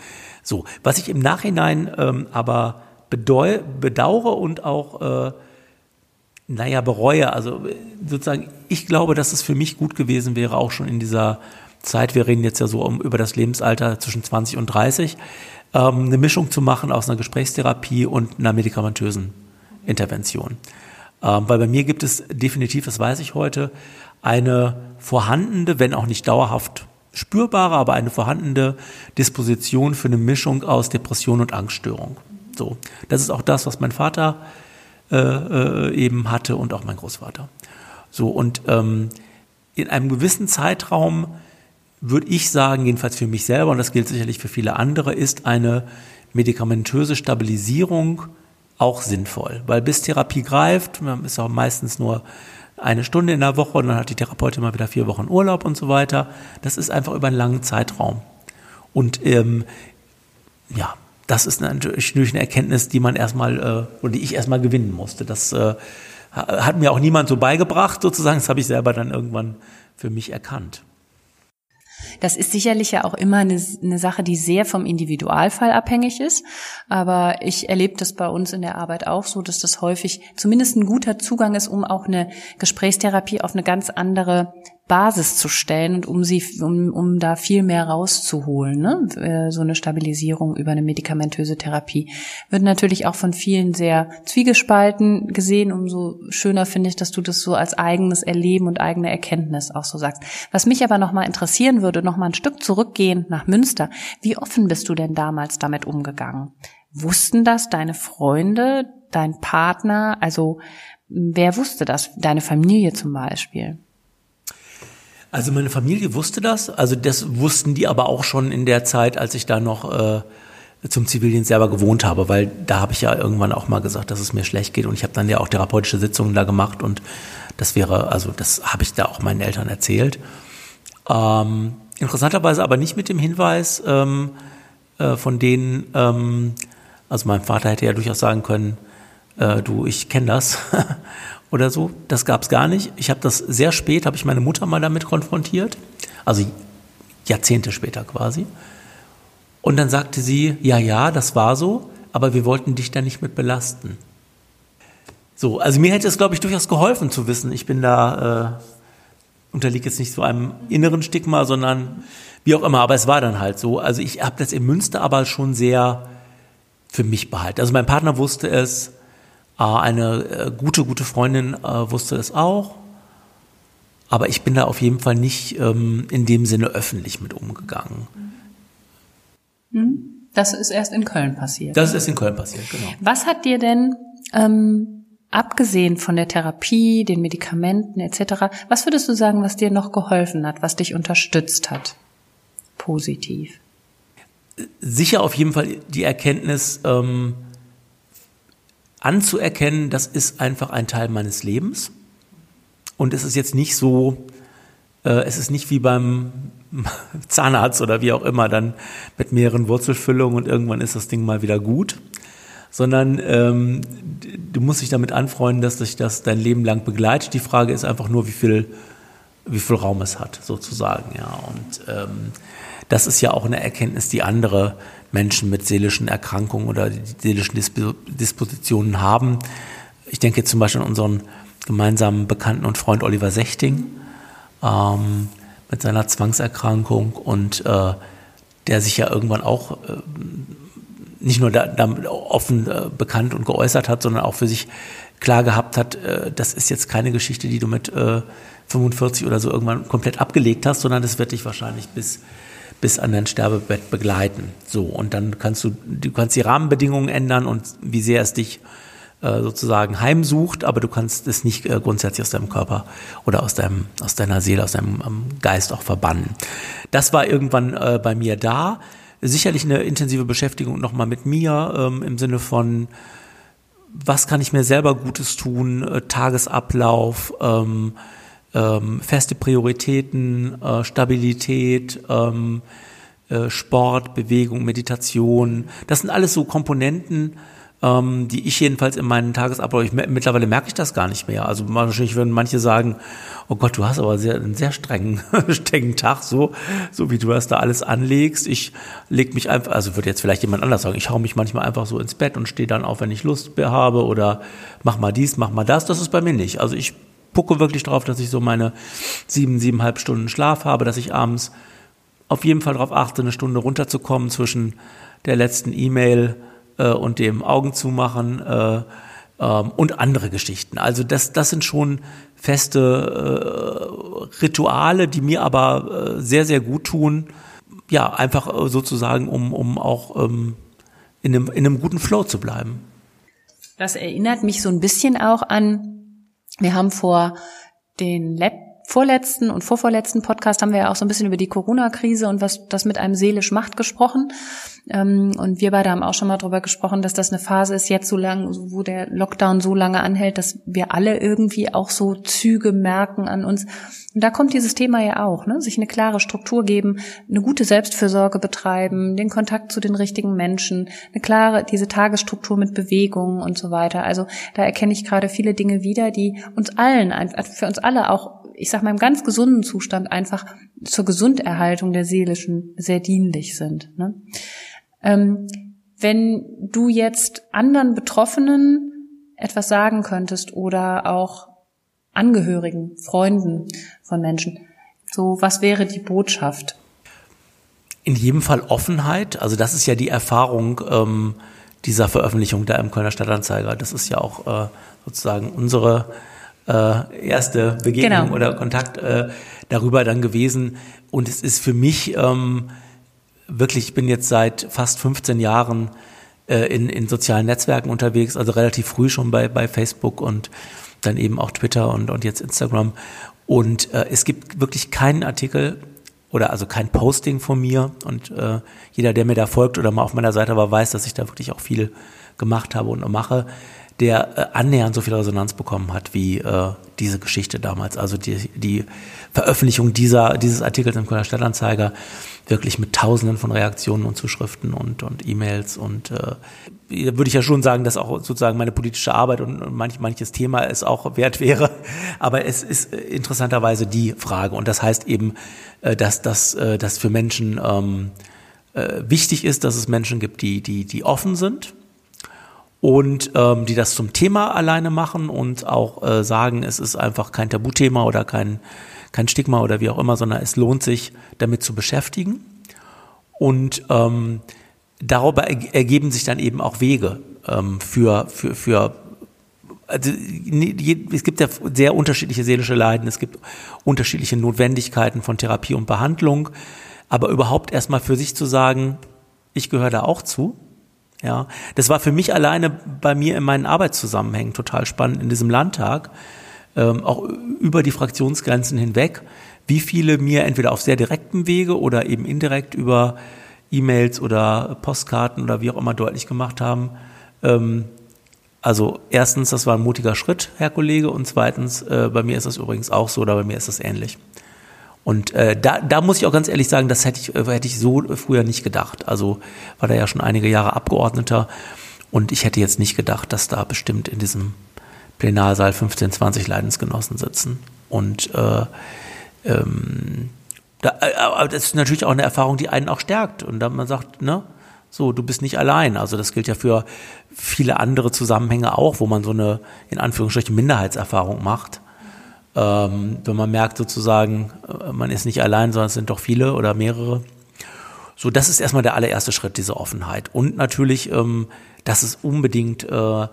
so, was ich im Nachhinein ähm, aber bedeu bedauere und auch äh, naja, bereue. Also sozusagen, ich glaube, dass es für mich gut gewesen wäre, auch schon in dieser Zeit, wir reden jetzt ja so um, über das Lebensalter zwischen 20 und 30, ähm, eine Mischung zu machen aus einer Gesprächstherapie und einer medikamentösen Intervention. Ähm, weil bei mir gibt es definitiv, das weiß ich heute, eine vorhandene, wenn auch nicht dauerhaft spürbare, aber eine vorhandene Disposition für eine Mischung aus Depression und Angststörung. So, das ist auch das, was mein Vater äh, äh, eben hatte und auch mein Großvater. So und ähm, in einem gewissen Zeitraum würde ich sagen, jedenfalls für mich selber und das gilt sicherlich für viele andere, ist eine medikamentöse Stabilisierung auch sinnvoll, weil bis Therapie greift, man ist auch meistens nur eine Stunde in der Woche und dann hat die Therapeutin mal wieder vier Wochen Urlaub und so weiter. Das ist einfach über einen langen Zeitraum. Und ähm, ja, das ist natürlich eine Erkenntnis, die man erstmal, äh, oder die ich erstmal gewinnen musste. Das äh, hat mir auch niemand so beigebracht, sozusagen. Das habe ich selber dann irgendwann für mich erkannt. Das ist sicherlich ja auch immer eine, eine, Sache, die sehr vom Individualfall abhängig ist. Aber ich erlebe das bei uns in der Arbeit auch so, dass das häufig zumindest ein guter Zugang ist, um auch eine Gesprächstherapie auf eine ganz andere Basis zu stellen und um sie, um, um da viel mehr rauszuholen, ne? Äh, so eine Stabilisierung über eine medikamentöse Therapie wird natürlich auch von vielen sehr zwiegespalten gesehen. Umso schöner finde ich, dass du das so als eigenes Erleben und eigene Erkenntnis auch so sagst. Was mich aber nochmal interessieren würde, nochmal ein Stück zurückgehen nach Münster. Wie offen bist du denn damals damit umgegangen? Wussten das deine Freunde, dein Partner? Also wer wusste das? Deine Familie zum Beispiel? Also meine Familie wusste das, also das wussten die aber auch schon in der Zeit, als ich da noch äh, zum Zivildienst selber gewohnt habe, weil da habe ich ja irgendwann auch mal gesagt, dass es mir schlecht geht und ich habe dann ja auch therapeutische Sitzungen da gemacht und das wäre, also das habe ich da auch meinen Eltern erzählt. Ähm, interessanterweise aber nicht mit dem Hinweis ähm, äh, von denen, ähm, also mein Vater hätte ja durchaus sagen können, äh, du, ich kenne das oder so. Das gab es gar nicht. Ich habe das sehr spät, habe ich meine Mutter mal damit konfrontiert, also Jahrzehnte später quasi. Und dann sagte sie, ja, ja, das war so, aber wir wollten dich da nicht mit belasten. So, also mir hätte es, glaube ich, durchaus geholfen zu wissen, ich bin da, äh, unterliege jetzt nicht so einem inneren Stigma, sondern wie auch immer, aber es war dann halt so. Also ich habe das in Münster aber schon sehr für mich behalten. Also mein Partner wusste es, eine äh, gute, gute Freundin äh, wusste es auch, aber ich bin da auf jeden Fall nicht ähm, in dem Sinne öffentlich mit umgegangen. Hm? Das ist erst in Köln passiert. Das ist erst in Köln passiert, genau. Was hat dir denn, ähm, abgesehen von der Therapie, den Medikamenten etc., was würdest du sagen, was dir noch geholfen hat, was dich unterstützt hat? Positiv. Sicher auf jeden Fall die Erkenntnis, ähm, anzuerkennen, das ist einfach ein Teil meines Lebens. Und es ist jetzt nicht so, äh, es ist nicht wie beim Zahnarzt oder wie auch immer, dann mit mehreren Wurzelfüllungen und irgendwann ist das Ding mal wieder gut, sondern ähm, du musst dich damit anfreunden, dass dich das dein Leben lang begleitet. Die Frage ist einfach nur, wie viel, wie viel Raum es hat, sozusagen. Ja. Und ähm, das ist ja auch eine Erkenntnis, die andere Menschen mit seelischen Erkrankungen oder seelischen Dispositionen haben. Ich denke zum Beispiel an unseren gemeinsamen Bekannten und Freund Oliver Sechting. Ähm, mit seiner Zwangserkrankung und äh, der sich ja irgendwann auch äh, nicht nur da, da offen äh, bekannt und geäußert hat, sondern auch für sich klar gehabt hat, äh, das ist jetzt keine Geschichte, die du mit äh, 45 oder so irgendwann komplett abgelegt hast, sondern das wird dich wahrscheinlich bis bis an dein Sterbebett begleiten. So und dann kannst du du kannst die Rahmenbedingungen ändern und wie sehr es dich äh, sozusagen heimsucht, aber du kannst es nicht äh, grundsätzlich aus deinem Körper oder aus deinem, aus deiner Seele, aus deinem ähm, Geist auch verbannen. Das war irgendwann äh, bei mir da. Sicherlich eine intensive Beschäftigung nochmal mit mir ähm, im Sinne von, was kann ich mir selber Gutes tun, Tagesablauf, ähm, ähm, feste Prioritäten, äh, Stabilität, ähm, äh, Sport, Bewegung, Meditation. Das sind alles so Komponenten, ähm, die ich jedenfalls in meinen Tagesablauf, ich, mittlerweile merke ich das gar nicht mehr. Also wahrscheinlich würden manche sagen, oh Gott, du hast aber sehr, einen sehr strengen, strengen Tag, so, so wie du das da alles anlegst. Ich leg mich einfach, also würde jetzt vielleicht jemand anders sagen, ich hau mich manchmal einfach so ins Bett und stehe dann auf, wenn ich Lust habe oder mach mal dies, mach mal das. Das ist bei mir nicht. Also ich gucke wirklich drauf, dass ich so meine sieben, siebeneinhalb Stunden Schlaf habe, dass ich abends auf jeden Fall darauf achte, eine Stunde runterzukommen zwischen der letzten E-Mail äh, und dem Augen zumachen äh, ähm, und andere Geschichten. Also das, das sind schon feste äh, Rituale, die mir aber äh, sehr, sehr gut tun. Ja, einfach äh, sozusagen, um, um auch ähm, in, einem, in einem guten Flow zu bleiben. Das erinnert mich so ein bisschen auch an, wir haben vor den Lab vorletzten und vorvorletzten Podcast haben wir ja auch so ein bisschen über die Corona-Krise und was das mit einem seelisch macht gesprochen. Ähm, und wir beide haben auch schon mal darüber gesprochen, dass das eine Phase ist jetzt so lang, wo der Lockdown so lange anhält, dass wir alle irgendwie auch so Züge merken an uns. Und da kommt dieses Thema ja auch, ne? sich eine klare Struktur geben, eine gute Selbstfürsorge betreiben, den Kontakt zu den richtigen Menschen, eine klare, diese Tagesstruktur mit Bewegungen und so weiter. Also da erkenne ich gerade viele Dinge wieder, die uns allen, für uns alle auch ich sag mal, im ganz gesunden Zustand einfach zur Gesunderhaltung der seelischen sehr dienlich sind. Ne? Ähm, wenn du jetzt anderen Betroffenen etwas sagen könntest oder auch Angehörigen, Freunden von Menschen, so was wäre die Botschaft? In jedem Fall Offenheit. Also das ist ja die Erfahrung ähm, dieser Veröffentlichung da im Kölner Stadtanzeiger. Das ist ja auch äh, sozusagen unsere äh, erste Begegnung genau. oder Kontakt äh, darüber dann gewesen. Und es ist für mich ähm, wirklich, ich bin jetzt seit fast 15 Jahren äh, in, in sozialen Netzwerken unterwegs, also relativ früh schon bei, bei Facebook und dann eben auch Twitter und, und jetzt Instagram. Und äh, es gibt wirklich keinen Artikel, oder also kein Posting von mir. Und äh, jeder, der mir da folgt oder mal auf meiner Seite war, weiß, dass ich da wirklich auch viel gemacht habe und mache, der äh, annähernd so viel Resonanz bekommen hat wie äh, diese Geschichte damals. Also die, die Veröffentlichung dieser, dieses Artikels im Kölner Stadtanzeiger wirklich mit Tausenden von Reaktionen und Zuschriften und, und E-Mails und äh, würde ich ja schon sagen, dass auch sozusagen meine politische Arbeit und manch, manches Thema es auch wert wäre. Aber es ist interessanterweise die Frage. Und das heißt eben, äh, dass das äh, dass für Menschen ähm, äh, wichtig ist, dass es Menschen gibt, die, die, die offen sind und ähm, die das zum Thema alleine machen und auch äh, sagen, es ist einfach kein Tabuthema oder kein, kein Stigma oder wie auch immer, sondern es lohnt sich, damit zu beschäftigen. Und ähm, darüber ergeben sich dann eben auch Wege ähm, für, für, für also es gibt ja sehr unterschiedliche seelische Leiden, es gibt unterschiedliche Notwendigkeiten von Therapie und Behandlung, aber überhaupt erstmal für sich zu sagen, ich gehöre da auch zu. Ja, das war für mich alleine bei mir in meinen Arbeitszusammenhängen total spannend in diesem Landtag, ähm, auch über die Fraktionsgrenzen hinweg, wie viele mir entweder auf sehr direktem Wege oder eben indirekt über E-Mails oder Postkarten oder wie auch immer deutlich gemacht haben. Ähm, also erstens, das war ein mutiger Schritt, Herr Kollege, und zweitens, äh, bei mir ist das übrigens auch so, oder bei mir ist das ähnlich. Und äh, da, da muss ich auch ganz ehrlich sagen, das hätte ich, äh, hätte ich so früher nicht gedacht. Also war da ja schon einige Jahre Abgeordneter und ich hätte jetzt nicht gedacht, dass da bestimmt in diesem Plenarsaal 15, 20 Leidensgenossen sitzen. Und äh, ähm, da, äh, aber das ist natürlich auch eine Erfahrung, die einen auch stärkt. Und dann man sagt, ne, so, du bist nicht allein. Also das gilt ja für viele andere Zusammenhänge auch, wo man so eine, in Anführungsstrichen, Minderheitserfahrung macht. Ähm, wenn man merkt sozusagen, äh, man ist nicht allein, sondern es sind doch viele oder mehrere. So, das ist erstmal der allererste Schritt, diese Offenheit. Und natürlich, ähm, dass es unbedingt äh,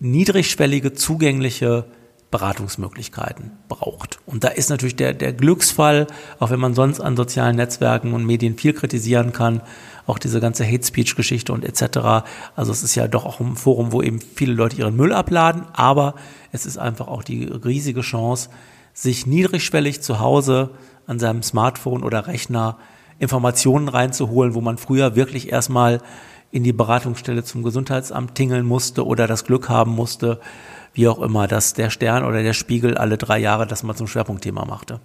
niedrigschwellige, zugängliche Beratungsmöglichkeiten braucht. Und da ist natürlich der, der Glücksfall, auch wenn man sonst an sozialen Netzwerken und Medien viel kritisieren kann, auch diese ganze Hate Speech Geschichte und etc. Also es ist ja doch auch ein Forum, wo eben viele Leute ihren Müll abladen, aber es ist einfach auch die riesige Chance, sich niedrigschwellig zu Hause an seinem Smartphone oder Rechner Informationen reinzuholen, wo man früher wirklich erstmal in die Beratungsstelle zum Gesundheitsamt tingeln musste oder das Glück haben musste, wie auch immer, dass der Stern oder der Spiegel alle drei Jahre das mal zum Schwerpunktthema machte.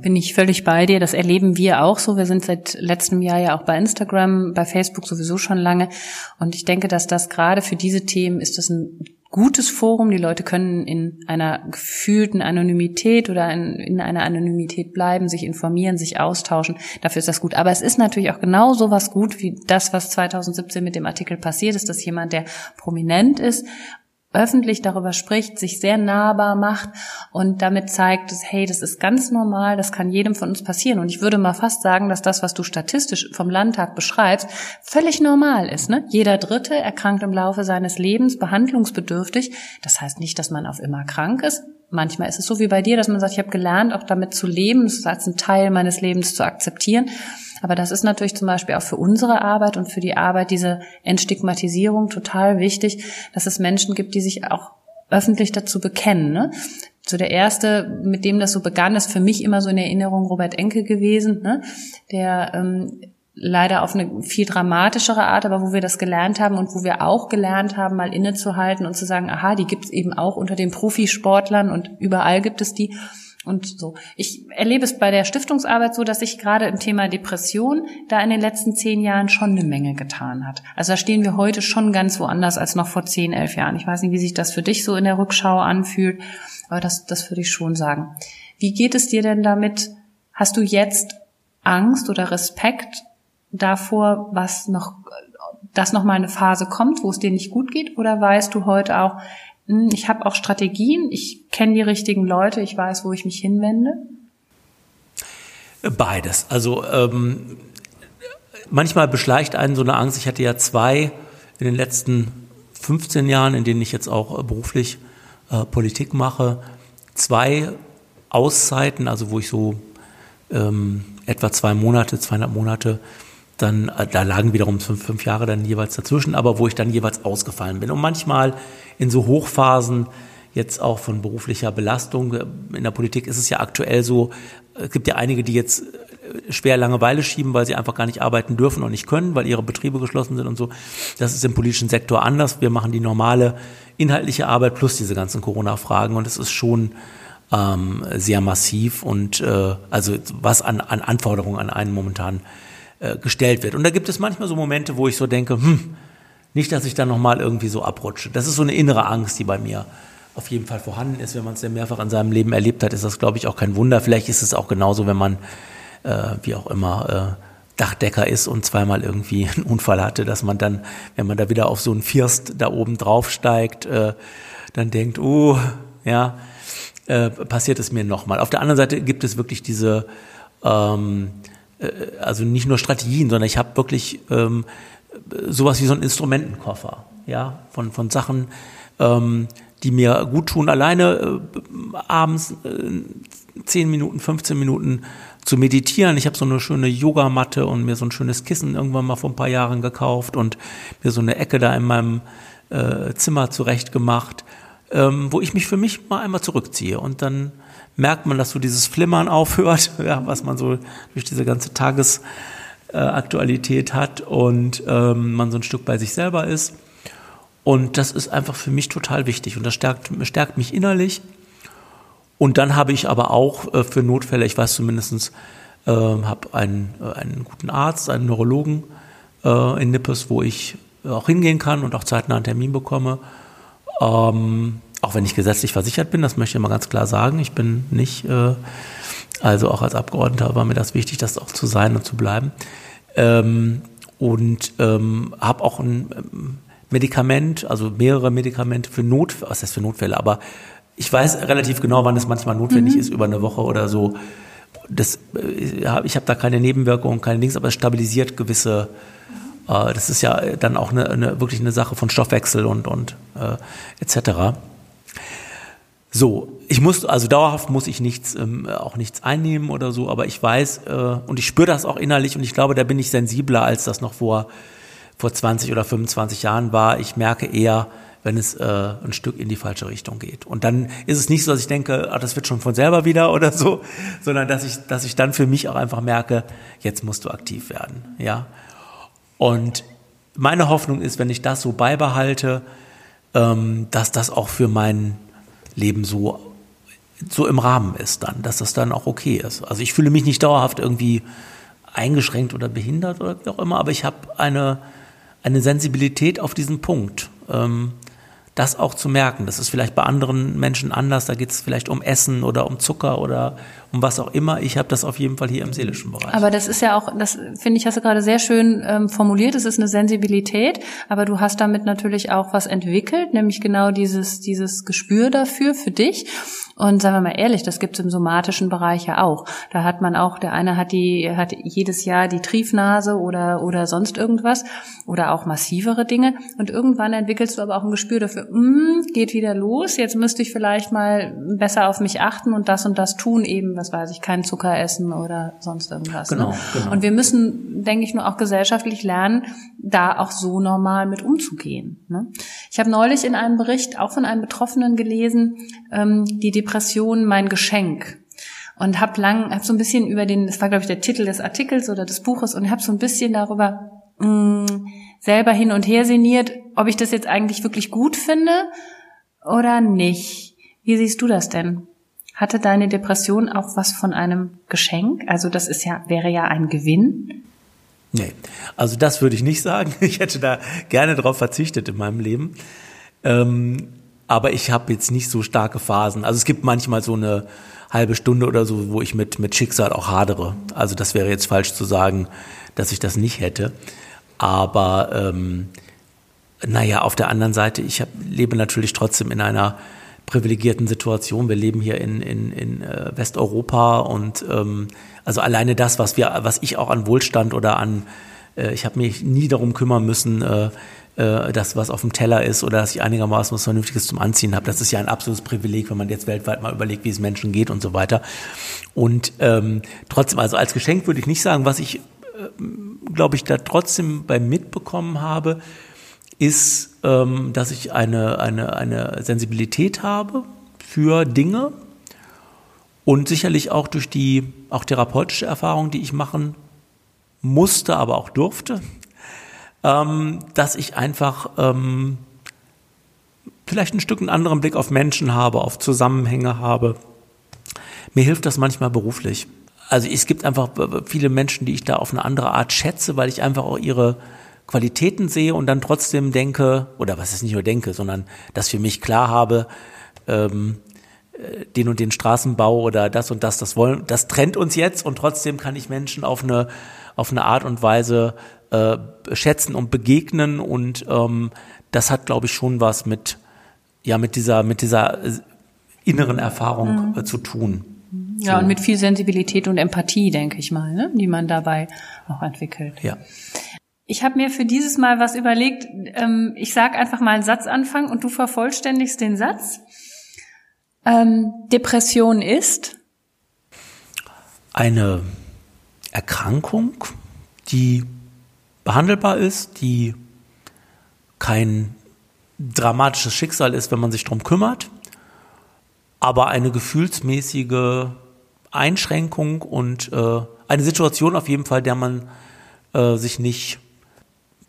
Bin ich völlig bei dir. Das erleben wir auch so. Wir sind seit letztem Jahr ja auch bei Instagram, bei Facebook sowieso schon lange. Und ich denke, dass das gerade für diese Themen ist das ein gutes Forum. Die Leute können in einer gefühlten Anonymität oder in, in, einer Anonymität bleiben, sich informieren, sich austauschen. Dafür ist das gut. Aber es ist natürlich auch genau so was gut wie das, was 2017 mit dem Artikel passiert ist, dass jemand, der prominent ist öffentlich darüber spricht, sich sehr nahbar macht und damit zeigt, dass, hey, das ist ganz normal, das kann jedem von uns passieren. Und ich würde mal fast sagen, dass das, was du statistisch vom Landtag beschreibst, völlig normal ist. Ne? Jeder Dritte erkrankt im Laufe seines Lebens behandlungsbedürftig. Das heißt nicht, dass man auf immer krank ist. Manchmal ist es so wie bei dir, dass man sagt, ich habe gelernt, auch damit zu leben, das als ein Teil meines Lebens zu akzeptieren. Aber das ist natürlich zum Beispiel auch für unsere Arbeit und für die Arbeit diese Entstigmatisierung total wichtig, dass es Menschen gibt, die sich auch öffentlich dazu bekennen. Ne? So der erste, mit dem das so begann, ist für mich immer so in Erinnerung Robert Enke gewesen, ne? der ähm, leider auf eine viel dramatischere Art, aber wo wir das gelernt haben und wo wir auch gelernt haben, mal innezuhalten und zu sagen, aha, die gibt es eben auch unter den Profisportlern und überall gibt es die und so. Ich erlebe es bei der Stiftungsarbeit so, dass sich gerade im Thema Depression da in den letzten zehn Jahren schon eine Menge getan hat. Also da stehen wir heute schon ganz woanders als noch vor zehn, elf Jahren. Ich weiß nicht, wie sich das für dich so in der Rückschau anfühlt, aber das, das würde ich schon sagen. Wie geht es dir denn damit? Hast du jetzt Angst oder Respekt davor, was noch, dass noch mal eine Phase kommt, wo es dir nicht gut geht? Oder weißt du heute auch, hm, ich habe auch Strategien, ich kenne die richtigen Leute, ich weiß, wo ich mich hinwende? Beides. Also ähm, manchmal beschleicht einen so eine Angst. Ich hatte ja zwei in den letzten 15 Jahren, in denen ich jetzt auch beruflich äh, Politik mache, zwei Auszeiten, also wo ich so ähm, etwa zwei Monate, zweieinhalb Monate dann, äh, da lagen wiederum fünf, fünf Jahre dann jeweils dazwischen, aber wo ich dann jeweils ausgefallen bin. Und manchmal in so Hochphasen jetzt auch von beruflicher Belastung. In der Politik ist es ja aktuell so, es gibt ja einige, die jetzt schwer Langeweile schieben, weil sie einfach gar nicht arbeiten dürfen und nicht können, weil ihre Betriebe geschlossen sind und so. Das ist im politischen Sektor anders. Wir machen die normale inhaltliche Arbeit plus diese ganzen Corona-Fragen und es ist schon ähm, sehr massiv und äh, also was an, an Anforderungen an einen momentan äh, gestellt wird. Und da gibt es manchmal so Momente, wo ich so denke, hm, nicht, dass ich dann nochmal irgendwie so abrutsche. Das ist so eine innere Angst, die bei mir auf jeden Fall vorhanden ist. Wenn man es ja mehrfach in seinem Leben erlebt hat, ist das, glaube ich, auch kein Wunder. Vielleicht ist es auch genauso, wenn man, äh, wie auch immer, äh, Dachdecker ist und zweimal irgendwie einen Unfall hatte, dass man dann, wenn man da wieder auf so einen First da oben drauf steigt, äh, dann denkt, oh, ja, äh, passiert es mir nochmal. Auf der anderen Seite gibt es wirklich diese, ähm, äh, also nicht nur Strategien, sondern ich habe wirklich ähm, sowas wie so einen Instrumentenkoffer, ja, von, von Sachen, ähm, die mir gut tun, alleine äh, abends äh, 10 Minuten, 15 Minuten zu meditieren. Ich habe so eine schöne Yogamatte und mir so ein schönes Kissen irgendwann mal vor ein paar Jahren gekauft und mir so eine Ecke da in meinem äh, Zimmer zurecht gemacht, ähm, wo ich mich für mich mal einmal zurückziehe und dann merkt man, dass so dieses Flimmern aufhört, ja, was man so durch diese ganze Tagesaktualität äh, hat und ähm, man so ein Stück bei sich selber ist. Und das ist einfach für mich total wichtig und das stärkt, stärkt mich innerlich. Und dann habe ich aber auch äh, für Notfälle, ich weiß zumindestens, äh, habe einen, einen guten Arzt, einen Neurologen äh, in Nippes, wo ich auch hingehen kann und auch zeitnah einen Termin bekomme. Ähm, auch wenn ich gesetzlich versichert bin, das möchte ich mal ganz klar sagen. Ich bin nicht, äh, also auch als Abgeordneter war mir das wichtig, das auch zu sein und zu bleiben. Ähm, und ähm, habe auch ein ähm, Medikament, also mehrere Medikamente für Notfälle, was heißt für Notfälle, aber ich weiß relativ genau, wann es manchmal notwendig mhm. ist, über eine Woche oder so. Das, äh, ich habe da keine Nebenwirkungen, keine Dings, aber es stabilisiert gewisse, äh, das ist ja dann auch eine, eine, wirklich eine Sache von Stoffwechsel und, und äh, etc. So, ich muss, also dauerhaft muss ich nichts, ähm, auch nichts einnehmen oder so, aber ich weiß äh, und ich spüre das auch innerlich und ich glaube, da bin ich sensibler, als das noch vor vor 20 oder 25 Jahren war. Ich merke eher, wenn es äh, ein Stück in die falsche Richtung geht. Und dann ist es nicht so, dass ich denke, ah, das wird schon von selber wieder oder so, sondern dass ich, dass ich dann für mich auch einfach merke, jetzt musst du aktiv werden, ja. Und meine Hoffnung ist, wenn ich das so beibehalte, ähm, dass das auch für mein Leben so so im Rahmen ist dann, dass das dann auch okay ist. Also ich fühle mich nicht dauerhaft irgendwie eingeschränkt oder behindert oder wie auch immer, aber ich habe eine eine Sensibilität auf diesen Punkt. Ähm, das auch zu merken. Das ist vielleicht bei anderen Menschen anders. Da geht es vielleicht um Essen oder um Zucker oder um was auch immer. Ich habe das auf jeden Fall hier im seelischen Bereich. Aber das ist ja auch, das finde ich, hast du gerade sehr schön ähm, formuliert. Es ist eine Sensibilität, aber du hast damit natürlich auch was entwickelt, nämlich genau dieses dieses Gespür dafür für dich. Und sagen wir mal ehrlich, das gibt es im somatischen Bereich ja auch. Da hat man auch, der eine hat die, hat jedes Jahr die Triefnase oder, oder sonst irgendwas oder auch massivere Dinge. Und irgendwann entwickelst du aber auch ein Gespür dafür, mm, geht wieder los, jetzt müsste ich vielleicht mal besser auf mich achten und das und das tun, eben, was weiß ich, keinen Zucker essen oder sonst irgendwas. Ne? Genau, ne? genau. Und wir müssen, denke ich, nur auch gesellschaftlich lernen, da auch so normal mit umzugehen. Ne? Ich habe neulich in einem Bericht auch von einem Betroffenen gelesen, ähm, die Depression mein Geschenk und habe lang, habe so ein bisschen über den, das war glaube ich der Titel des Artikels oder des Buches und habe so ein bisschen darüber mh, mm, selber hin und her sinniert, ob ich das jetzt eigentlich wirklich gut finde oder nicht. Wie siehst du das denn? Hatte deine Depression auch was von einem Geschenk? Also das ist ja wäre ja ein Gewinn. Nee, also das würde ich nicht sagen. Ich hätte da gerne drauf verzichtet in meinem Leben. Ähm, aber ich habe jetzt nicht so starke Phasen. Also es gibt manchmal so eine halbe Stunde oder so, wo ich mit, mit Schicksal auch hadere. Also das wäre jetzt falsch zu sagen, dass ich das nicht hätte. Aber ähm, naja, auf der anderen Seite, ich hab, lebe natürlich trotzdem in einer privilegierten Situation. Wir leben hier in, in, in äh, Westeuropa und ähm, also alleine das, was wir, was ich auch an Wohlstand oder an, äh, ich habe mich nie darum kümmern müssen, äh, äh, das, was auf dem Teller ist oder dass ich einigermaßen was Vernünftiges zum Anziehen habe. Das ist ja ein absolutes Privileg, wenn man jetzt weltweit mal überlegt, wie es Menschen geht und so weiter. Und ähm, trotzdem, also als Geschenk würde ich nicht sagen, was ich, äh, glaube ich, da trotzdem beim Mitbekommen habe, ist, ähm, dass ich eine, eine, eine Sensibilität habe für Dinge Und sicherlich auch durch die auch therapeutische Erfahrung, die ich machen musste, aber auch durfte, ähm, dass ich einfach ähm, vielleicht ein Stück einen anderen Blick auf Menschen habe, auf Zusammenhänge habe. Mir hilft das manchmal beruflich. Also es gibt einfach viele Menschen, die ich da auf eine andere Art schätze, weil ich einfach auch ihre Qualitäten sehe und dann trotzdem denke, oder was ich nicht nur denke, sondern das für mich klar habe, ähm, äh, den und den Straßenbau oder das und das, das wollen, das trennt uns jetzt und trotzdem kann ich Menschen auf eine auf eine Art und Weise äh, schätzen und begegnen und ähm, das hat, glaube ich, schon was mit ja mit dieser mit dieser äh, inneren Erfahrung mhm. äh, zu tun. Ja, so. und mit viel Sensibilität und Empathie, denke ich mal, ne? die man dabei auch entwickelt. Ja. Ich habe mir für dieses Mal was überlegt. Ähm, ich sage einfach mal einen Satzanfang und du vervollständigst den Satz. Ähm, Depression ist eine Erkrankung, die behandelbar ist, die kein dramatisches Schicksal ist, wenn man sich darum kümmert, aber eine gefühlsmäßige Einschränkung und äh, eine Situation auf jeden Fall, der man äh, sich nicht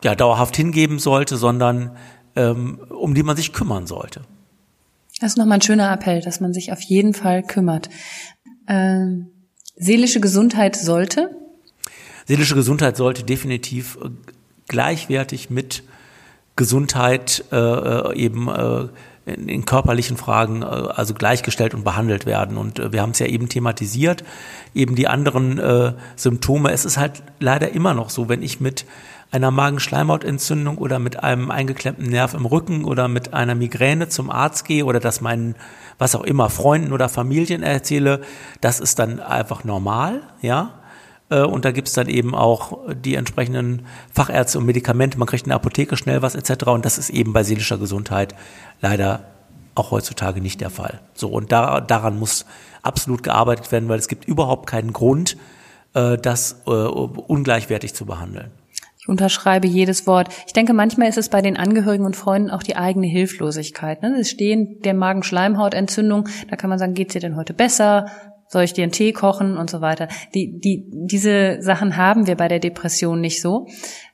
ja, dauerhaft hingeben sollte, sondern ähm, um die man sich kümmern sollte. Das ist nochmal ein schöner Appell, dass man sich auf jeden Fall kümmert. Ähm, seelische Gesundheit sollte? Seelische Gesundheit sollte definitiv äh, gleichwertig mit Gesundheit äh, äh, eben äh, in, in körperlichen Fragen äh, also gleichgestellt und behandelt werden. Und äh, wir haben es ja eben thematisiert, eben die anderen äh, Symptome. Es ist halt leider immer noch so, wenn ich mit einer Magenschleimhautentzündung oder mit einem eingeklemmten Nerv im Rücken oder mit einer Migräne zum Arzt gehe oder das meinen, was auch immer, Freunden oder Familien erzähle, das ist dann einfach normal, ja. Äh, und da gibt's dann eben auch die entsprechenden Fachärzte und Medikamente. Man kriegt in der Apotheke schnell was etc. Und das ist eben bei seelischer Gesundheit leider auch heutzutage nicht der Fall. So, und da, daran muss absolut gearbeitet werden, weil es gibt überhaupt keinen Grund, äh, das äh, ungleichwertig zu behandeln. Ich unterschreibe jedes Wort. Ich denke, manchmal ist es bei den Angehörigen und Freunden auch die eigene Hilflosigkeit. Ne? Es stehen der Magenschleimhautentzündung, da kann man sagen, geht's dir denn heute besser? Soll ich dir einen Tee kochen und so weiter? Die, die, diese Sachen haben wir bei der Depression nicht so.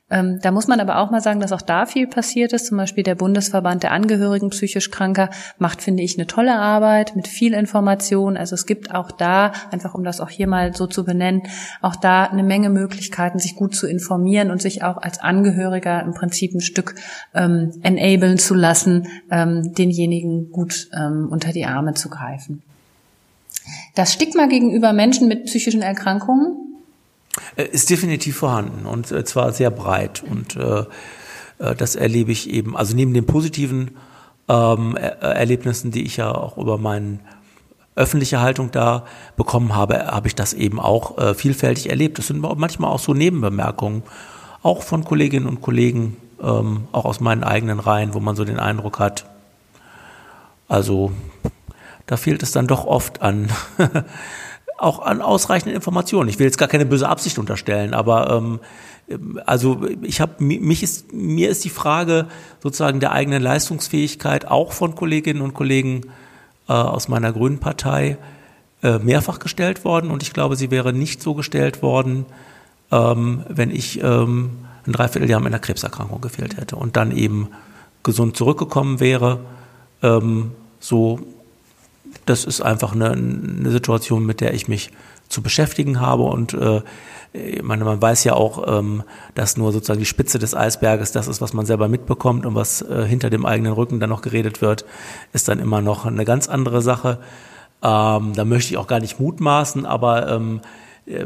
Ähm, da muss man aber auch mal sagen, dass auch da viel passiert ist. Zum Beispiel der Bundesverband der Angehörigen psychisch Kranker macht, finde ich, eine tolle Arbeit mit viel Information. Also es gibt auch da, einfach um das auch hier mal so zu benennen, auch da eine Menge Möglichkeiten, sich gut zu informieren und sich auch als Angehöriger im Prinzip ein Stück ähm, enablen zu lassen, ähm, denjenigen gut ähm, unter die Arme zu greifen. Das Stigma gegenüber Menschen mit psychischen Erkrankungen ist definitiv vorhanden und äh, zwar sehr breit. Und äh, äh, das erlebe ich eben, also neben den positiven ähm, er Erlebnissen, die ich ja auch über meine öffentliche Haltung da bekommen habe, habe ich das eben auch äh, vielfältig erlebt. Das sind manchmal auch so Nebenbemerkungen, auch von Kolleginnen und Kollegen, ähm, auch aus meinen eigenen Reihen, wo man so den Eindruck hat, also da fehlt es dann doch oft an auch an ausreichenden Informationen. Ich will jetzt gar keine böse Absicht unterstellen, aber ähm, also ich habe mich ist mir ist die Frage sozusagen der eigenen Leistungsfähigkeit auch von Kolleginnen und Kollegen äh, aus meiner Grünen Partei äh, mehrfach gestellt worden und ich glaube, sie wäre nicht so gestellt worden, ähm, wenn ich ähm, ein Dreivierteljahr mit einer Krebserkrankung gefehlt hätte und dann eben gesund zurückgekommen wäre. Ähm, so das ist einfach eine, eine Situation, mit der ich mich zu beschäftigen habe und äh, ich meine, man weiß ja auch, ähm, dass nur sozusagen die Spitze des Eisberges das ist, was man selber mitbekommt und was äh, hinter dem eigenen Rücken dann noch geredet wird, ist dann immer noch eine ganz andere Sache. Ähm, da möchte ich auch gar nicht mutmaßen, aber ähm, äh,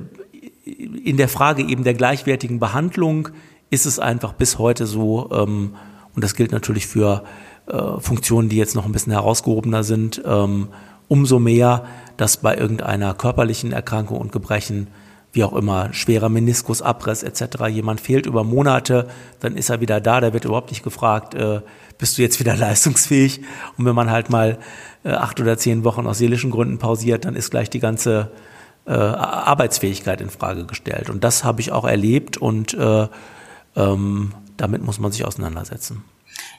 in der Frage eben der gleichwertigen Behandlung ist es einfach bis heute so, ähm, und das gilt natürlich für äh, Funktionen, die jetzt noch ein bisschen herausgehobener sind, ähm, umso mehr, dass bei irgendeiner körperlichen Erkrankung und Gebrechen, wie auch immer, schwerer Meniskusabriss etc., jemand fehlt über Monate, dann ist er wieder da, der wird überhaupt nicht gefragt, äh, bist du jetzt wieder leistungsfähig? Und wenn man halt mal äh, acht oder zehn Wochen aus seelischen Gründen pausiert, dann ist gleich die ganze äh, Arbeitsfähigkeit in Frage gestellt. Und das habe ich auch erlebt und äh, ähm, damit muss man sich auseinandersetzen.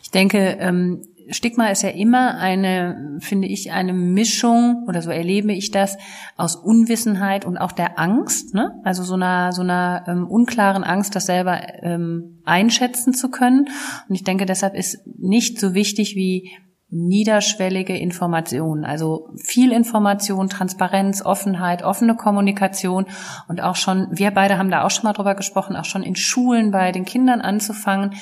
Ich denke, ähm, Stigma ist ja immer eine, finde ich, eine Mischung oder so erlebe ich das aus Unwissenheit und auch der Angst, ne? Also so einer so einer ähm, unklaren Angst, das selber ähm, einschätzen zu können. Und ich denke, deshalb ist nicht so wichtig wie niederschwellige Information, also viel Information, Transparenz, Offenheit, offene Kommunikation und auch schon, wir beide haben da auch schon mal drüber gesprochen, auch schon in Schulen bei den Kindern anzufangen,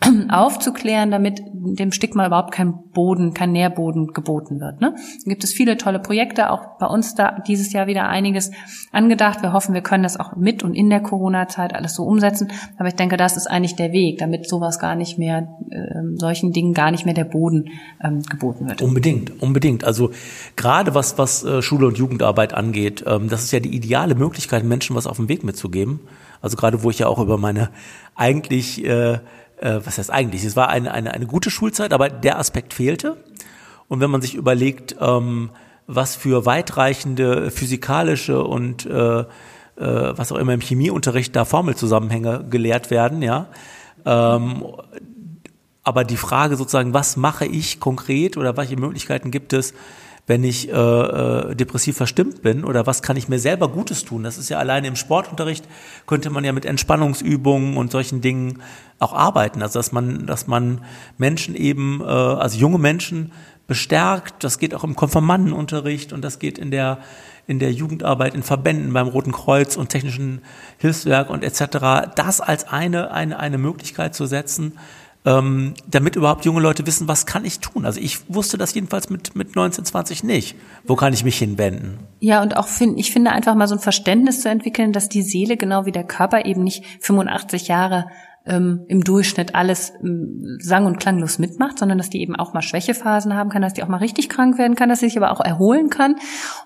aufzuklären, damit dem Stigma überhaupt kein Boden, kein Nährboden geboten wird. Ne? Gibt es viele tolle Projekte, auch bei uns da dieses Jahr wieder einiges angedacht. Wir hoffen, wir können das auch mit und in der Corona-Zeit alles so umsetzen. Aber ich denke, das ist eigentlich der Weg, damit sowas gar nicht mehr, äh, solchen Dingen gar nicht mehr der Boden ähm, geboten wird. Unbedingt, unbedingt. Also gerade was, was äh, Schule und Jugendarbeit angeht, ähm, das ist ja die ideale Möglichkeit, Menschen was auf den Weg mitzugeben. Also gerade wo ich ja auch über meine eigentlich, äh, äh, was heißt eigentlich, es war eine, eine, eine gute Schulzeit, aber der Aspekt fehlte. Und wenn man sich überlegt, ähm, was für weitreichende physikalische und äh, äh, was auch immer im Chemieunterricht da Formelzusammenhänge gelehrt werden, ja, ähm, aber die Frage sozusagen, was mache ich konkret oder welche Möglichkeiten gibt es, wenn ich äh, äh, depressiv verstimmt bin oder was kann ich mir selber Gutes tun? Das ist ja alleine im Sportunterricht könnte man ja mit Entspannungsübungen und solchen Dingen auch arbeiten. Also dass man, dass man Menschen eben, äh, also junge Menschen bestärkt. Das geht auch im Konfirmandenunterricht und das geht in der in der Jugendarbeit, in Verbänden beim Roten Kreuz und Technischen Hilfswerk und etc. Das als eine eine eine Möglichkeit zu setzen, ähm, damit überhaupt junge Leute wissen, was kann ich tun. Also ich wusste das jedenfalls mit, mit 19, 20 nicht. Wo kann ich mich hinwenden? Ja, und auch find, ich finde einfach mal so ein Verständnis zu entwickeln, dass die Seele genau wie der Körper eben nicht 85 Jahre ähm, im Durchschnitt alles ähm, sang- und klanglos mitmacht, sondern dass die eben auch mal Schwächephasen haben kann, dass die auch mal richtig krank werden kann, dass sie sich aber auch erholen kann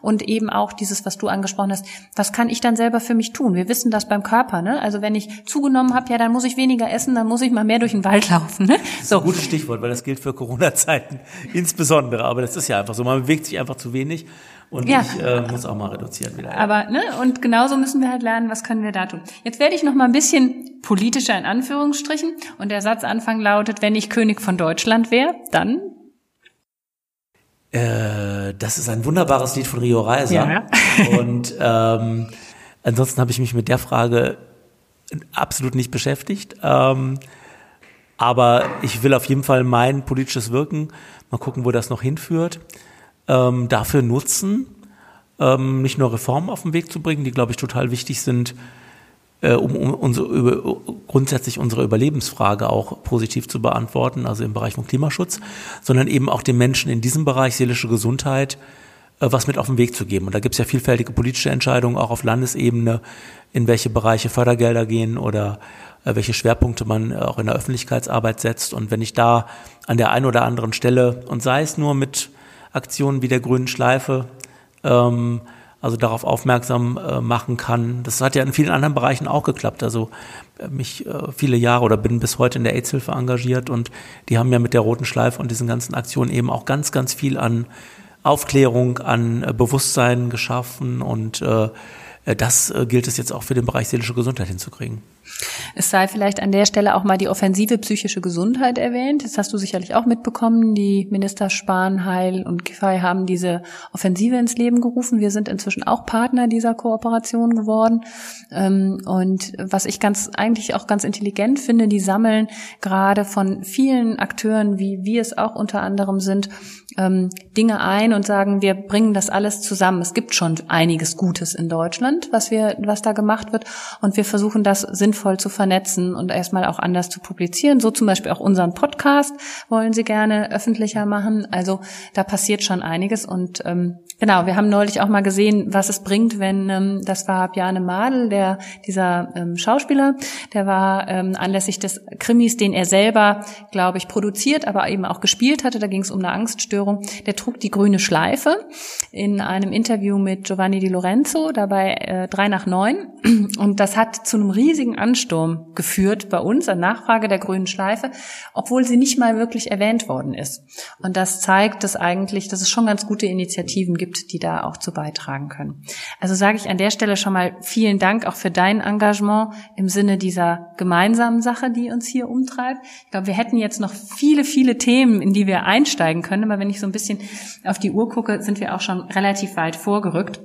und eben auch dieses, was du angesprochen hast, was kann ich dann selber für mich tun? Wir wissen das beim Körper, ne? Also wenn ich zugenommen habe, ja, dann muss ich weniger essen, dann muss ich mal mehr durch den Wald laufen. Ne? Das ist ein gutes Stichwort, weil das gilt für Corona-Zeiten insbesondere, aber das ist ja einfach so, man bewegt sich einfach zu wenig und ja. ich äh, muss auch mal reduzieren wieder. Aber ne, und genauso müssen wir halt lernen, was können wir da tun. Jetzt werde ich noch mal ein bisschen politischer in Anführungsstrichen und der Satzanfang lautet: Wenn ich König von Deutschland wäre, dann äh, das ist ein wunderbares Lied von Rio Reiser. Ja. und ähm, ansonsten habe ich mich mit der Frage absolut nicht beschäftigt. Ähm, aber ich will auf jeden Fall mein politisches Wirken, mal gucken, wo das noch hinführt ähm, dafür nutzen, ähm, nicht nur Reformen auf den Weg zu bringen, die, glaube ich, total wichtig sind, äh, um, um unsere, über, grundsätzlich unsere Überlebensfrage auch positiv zu beantworten, also im Bereich von Klimaschutz, sondern eben auch den Menschen in diesem Bereich seelische Gesundheit äh, was mit auf den Weg zu geben. Und da gibt es ja vielfältige politische Entscheidungen, auch auf Landesebene, in welche Bereiche Fördergelder gehen oder äh, welche Schwerpunkte man äh, auch in der Öffentlichkeitsarbeit setzt. Und wenn ich da an der einen oder anderen Stelle, und sei es nur mit Aktionen wie der grünen Schleife ähm, also darauf aufmerksam äh, machen kann. Das hat ja in vielen anderen Bereichen auch geklappt. Also äh, mich äh, viele Jahre oder bin bis heute in der AIDS-Hilfe engagiert und die haben ja mit der roten Schleife und diesen ganzen Aktionen eben auch ganz, ganz viel an Aufklärung, an äh, Bewusstsein geschaffen und äh, das äh, gilt es jetzt auch für den Bereich seelische Gesundheit hinzukriegen. Es sei vielleicht an der Stelle auch mal die offensive psychische Gesundheit erwähnt. Das hast du sicherlich auch mitbekommen. Die Minister Spahn, Heil und Giffey haben diese Offensive ins Leben gerufen. Wir sind inzwischen auch Partner dieser Kooperation geworden. Ähm, und was ich ganz, eigentlich auch ganz intelligent finde, die sammeln gerade von vielen Akteuren, wie wir es auch unter anderem sind, ähm, Dinge ein und sagen, wir bringen das alles zusammen. Es gibt schon einiges Gutes in Deutschland, was wir, was da gemacht wird. Und wir versuchen das sinnvoll sinnvoll zu vernetzen und erstmal auch anders zu publizieren. So zum Beispiel auch unseren Podcast wollen sie gerne öffentlicher machen. Also da passiert schon einiges und ähm, genau, wir haben neulich auch mal gesehen, was es bringt, wenn ähm, das war Bjane Madel, der dieser ähm, Schauspieler, der war ähm, anlässlich des Krimis, den er selber, glaube ich, produziert, aber eben auch gespielt hatte. Da ging es um eine Angststörung. Der trug die grüne Schleife in einem Interview mit Giovanni Di Lorenzo, dabei äh, drei nach neun. Und das hat zu einem riesigen Ansturm geführt bei uns an Nachfrage der grünen Schleife, obwohl sie nicht mal wirklich erwähnt worden ist. Und das zeigt, dass eigentlich, dass es schon ganz gute Initiativen gibt, gibt, die da auch zu beitragen können. Also sage ich an der Stelle schon mal vielen Dank auch für dein Engagement im Sinne dieser gemeinsamen Sache, die uns hier umtreibt. Ich glaube, wir hätten jetzt noch viele, viele Themen, in die wir einsteigen können, aber wenn ich so ein bisschen auf die Uhr gucke, sind wir auch schon relativ weit vorgerückt.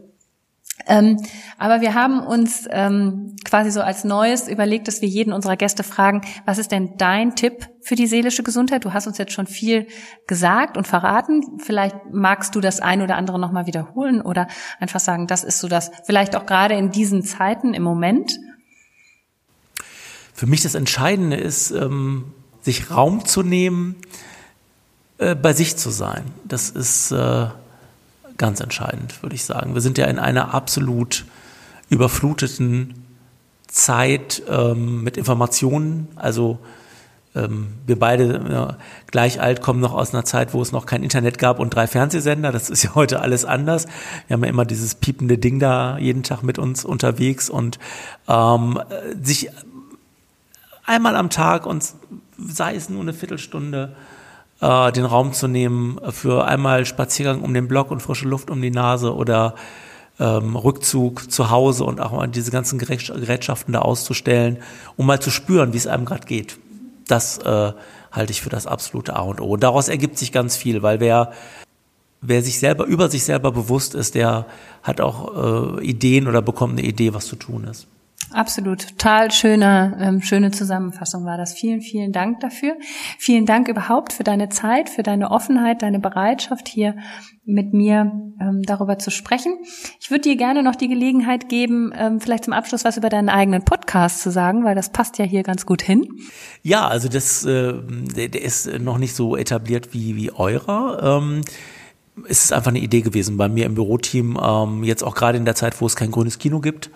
Ähm, aber wir haben uns ähm, quasi so als Neues überlegt, dass wir jeden unserer Gäste fragen, was ist denn dein Tipp für die seelische Gesundheit? Du hast uns jetzt schon viel gesagt und verraten. Vielleicht magst du das ein oder andere nochmal wiederholen oder einfach sagen, das ist so das, vielleicht auch gerade in diesen Zeiten im Moment. Für mich das Entscheidende ist, ähm, sich Raum zu nehmen, äh, bei sich zu sein. Das ist äh ganz entscheidend, würde ich sagen. Wir sind ja in einer absolut überfluteten Zeit ähm, mit Informationen. Also ähm, wir beide ja, gleich alt kommen noch aus einer Zeit, wo es noch kein Internet gab und drei Fernsehsender. Das ist ja heute alles anders. Wir haben ja immer dieses piepende Ding da jeden Tag mit uns unterwegs und ähm, sich einmal am Tag und sei es nur eine Viertelstunde äh, den Raum zu nehmen für einmal Spaziergang um den Block und frische Luft um die Nase oder ähm, Rückzug zu Hause und auch mal diese ganzen Gerätschaften da auszustellen, um mal zu spüren, wie es einem gerade geht. Das äh, halte ich für das absolute A und O. Und daraus ergibt sich ganz viel, weil wer wer sich selber über sich selber bewusst ist, der hat auch äh, Ideen oder bekommt eine Idee, was zu tun ist. Absolut, total schöne, ähm, schöne Zusammenfassung war das. Vielen, vielen Dank dafür. Vielen Dank überhaupt für deine Zeit, für deine Offenheit, deine Bereitschaft hier mit mir ähm, darüber zu sprechen. Ich würde dir gerne noch die Gelegenheit geben, ähm, vielleicht zum Abschluss was über deinen eigenen Podcast zu sagen, weil das passt ja hier ganz gut hin. Ja, also das, äh, der ist noch nicht so etabliert wie wie eurer. Ähm es ist einfach eine Idee gewesen bei mir im Büroteam, ähm, jetzt auch gerade in der Zeit, wo es kein grünes Kino gibt,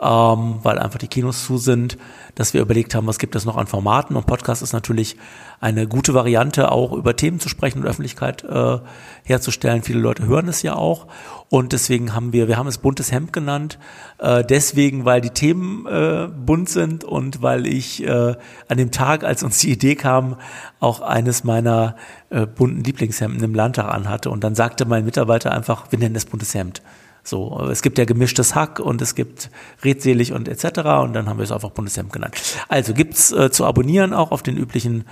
ähm, weil einfach die Kinos zu sind, dass wir überlegt haben, was gibt es noch an Formaten und Podcast ist natürlich eine gute Variante, auch über Themen zu sprechen und Öffentlichkeit äh, herzustellen. Viele Leute hören es ja auch und deswegen haben wir, wir haben es buntes Hemd genannt, äh, deswegen, weil die Themen äh, bunt sind und weil ich äh, an dem Tag, als uns die Idee kam, auch eines meiner äh, bunten Lieblingshemden im Landtag anhatte und dann sagte mein Mitarbeiter einfach, wir nennen es buntes Hemd. So, es gibt ja gemischtes Hack und es gibt redselig und etc. Und dann haben wir es einfach Bundeshemd genannt. Also gibt's äh, zu abonnieren auch auf den üblichen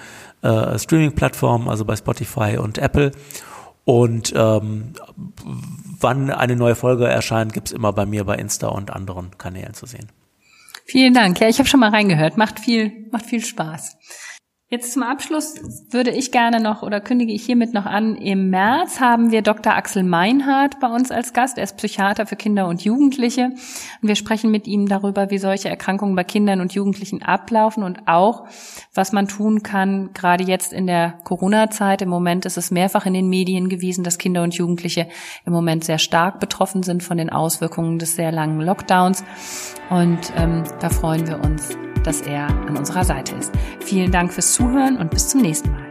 äh, Streaming-Plattformen, also bei Spotify und Apple. Und ähm, wann eine neue Folge erscheint, gibt's immer bei mir bei Insta und anderen Kanälen zu sehen. Vielen Dank. Ja, ich habe schon mal reingehört. Macht viel, macht viel Spaß. Jetzt zum Abschluss würde ich gerne noch oder kündige ich hiermit noch an, im März haben wir Dr. Axel Meinhardt bei uns als Gast. Er ist Psychiater für Kinder und Jugendliche. Und wir sprechen mit ihm darüber, wie solche Erkrankungen bei Kindern und Jugendlichen ablaufen und auch, was man tun kann, gerade jetzt in der Corona-Zeit. Im Moment ist es mehrfach in den Medien gewesen, dass Kinder und Jugendliche im Moment sehr stark betroffen sind von den Auswirkungen des sehr langen Lockdowns. Und ähm, da freuen wir uns dass er an unserer Seite ist. Vielen Dank fürs Zuhören und bis zum nächsten Mal.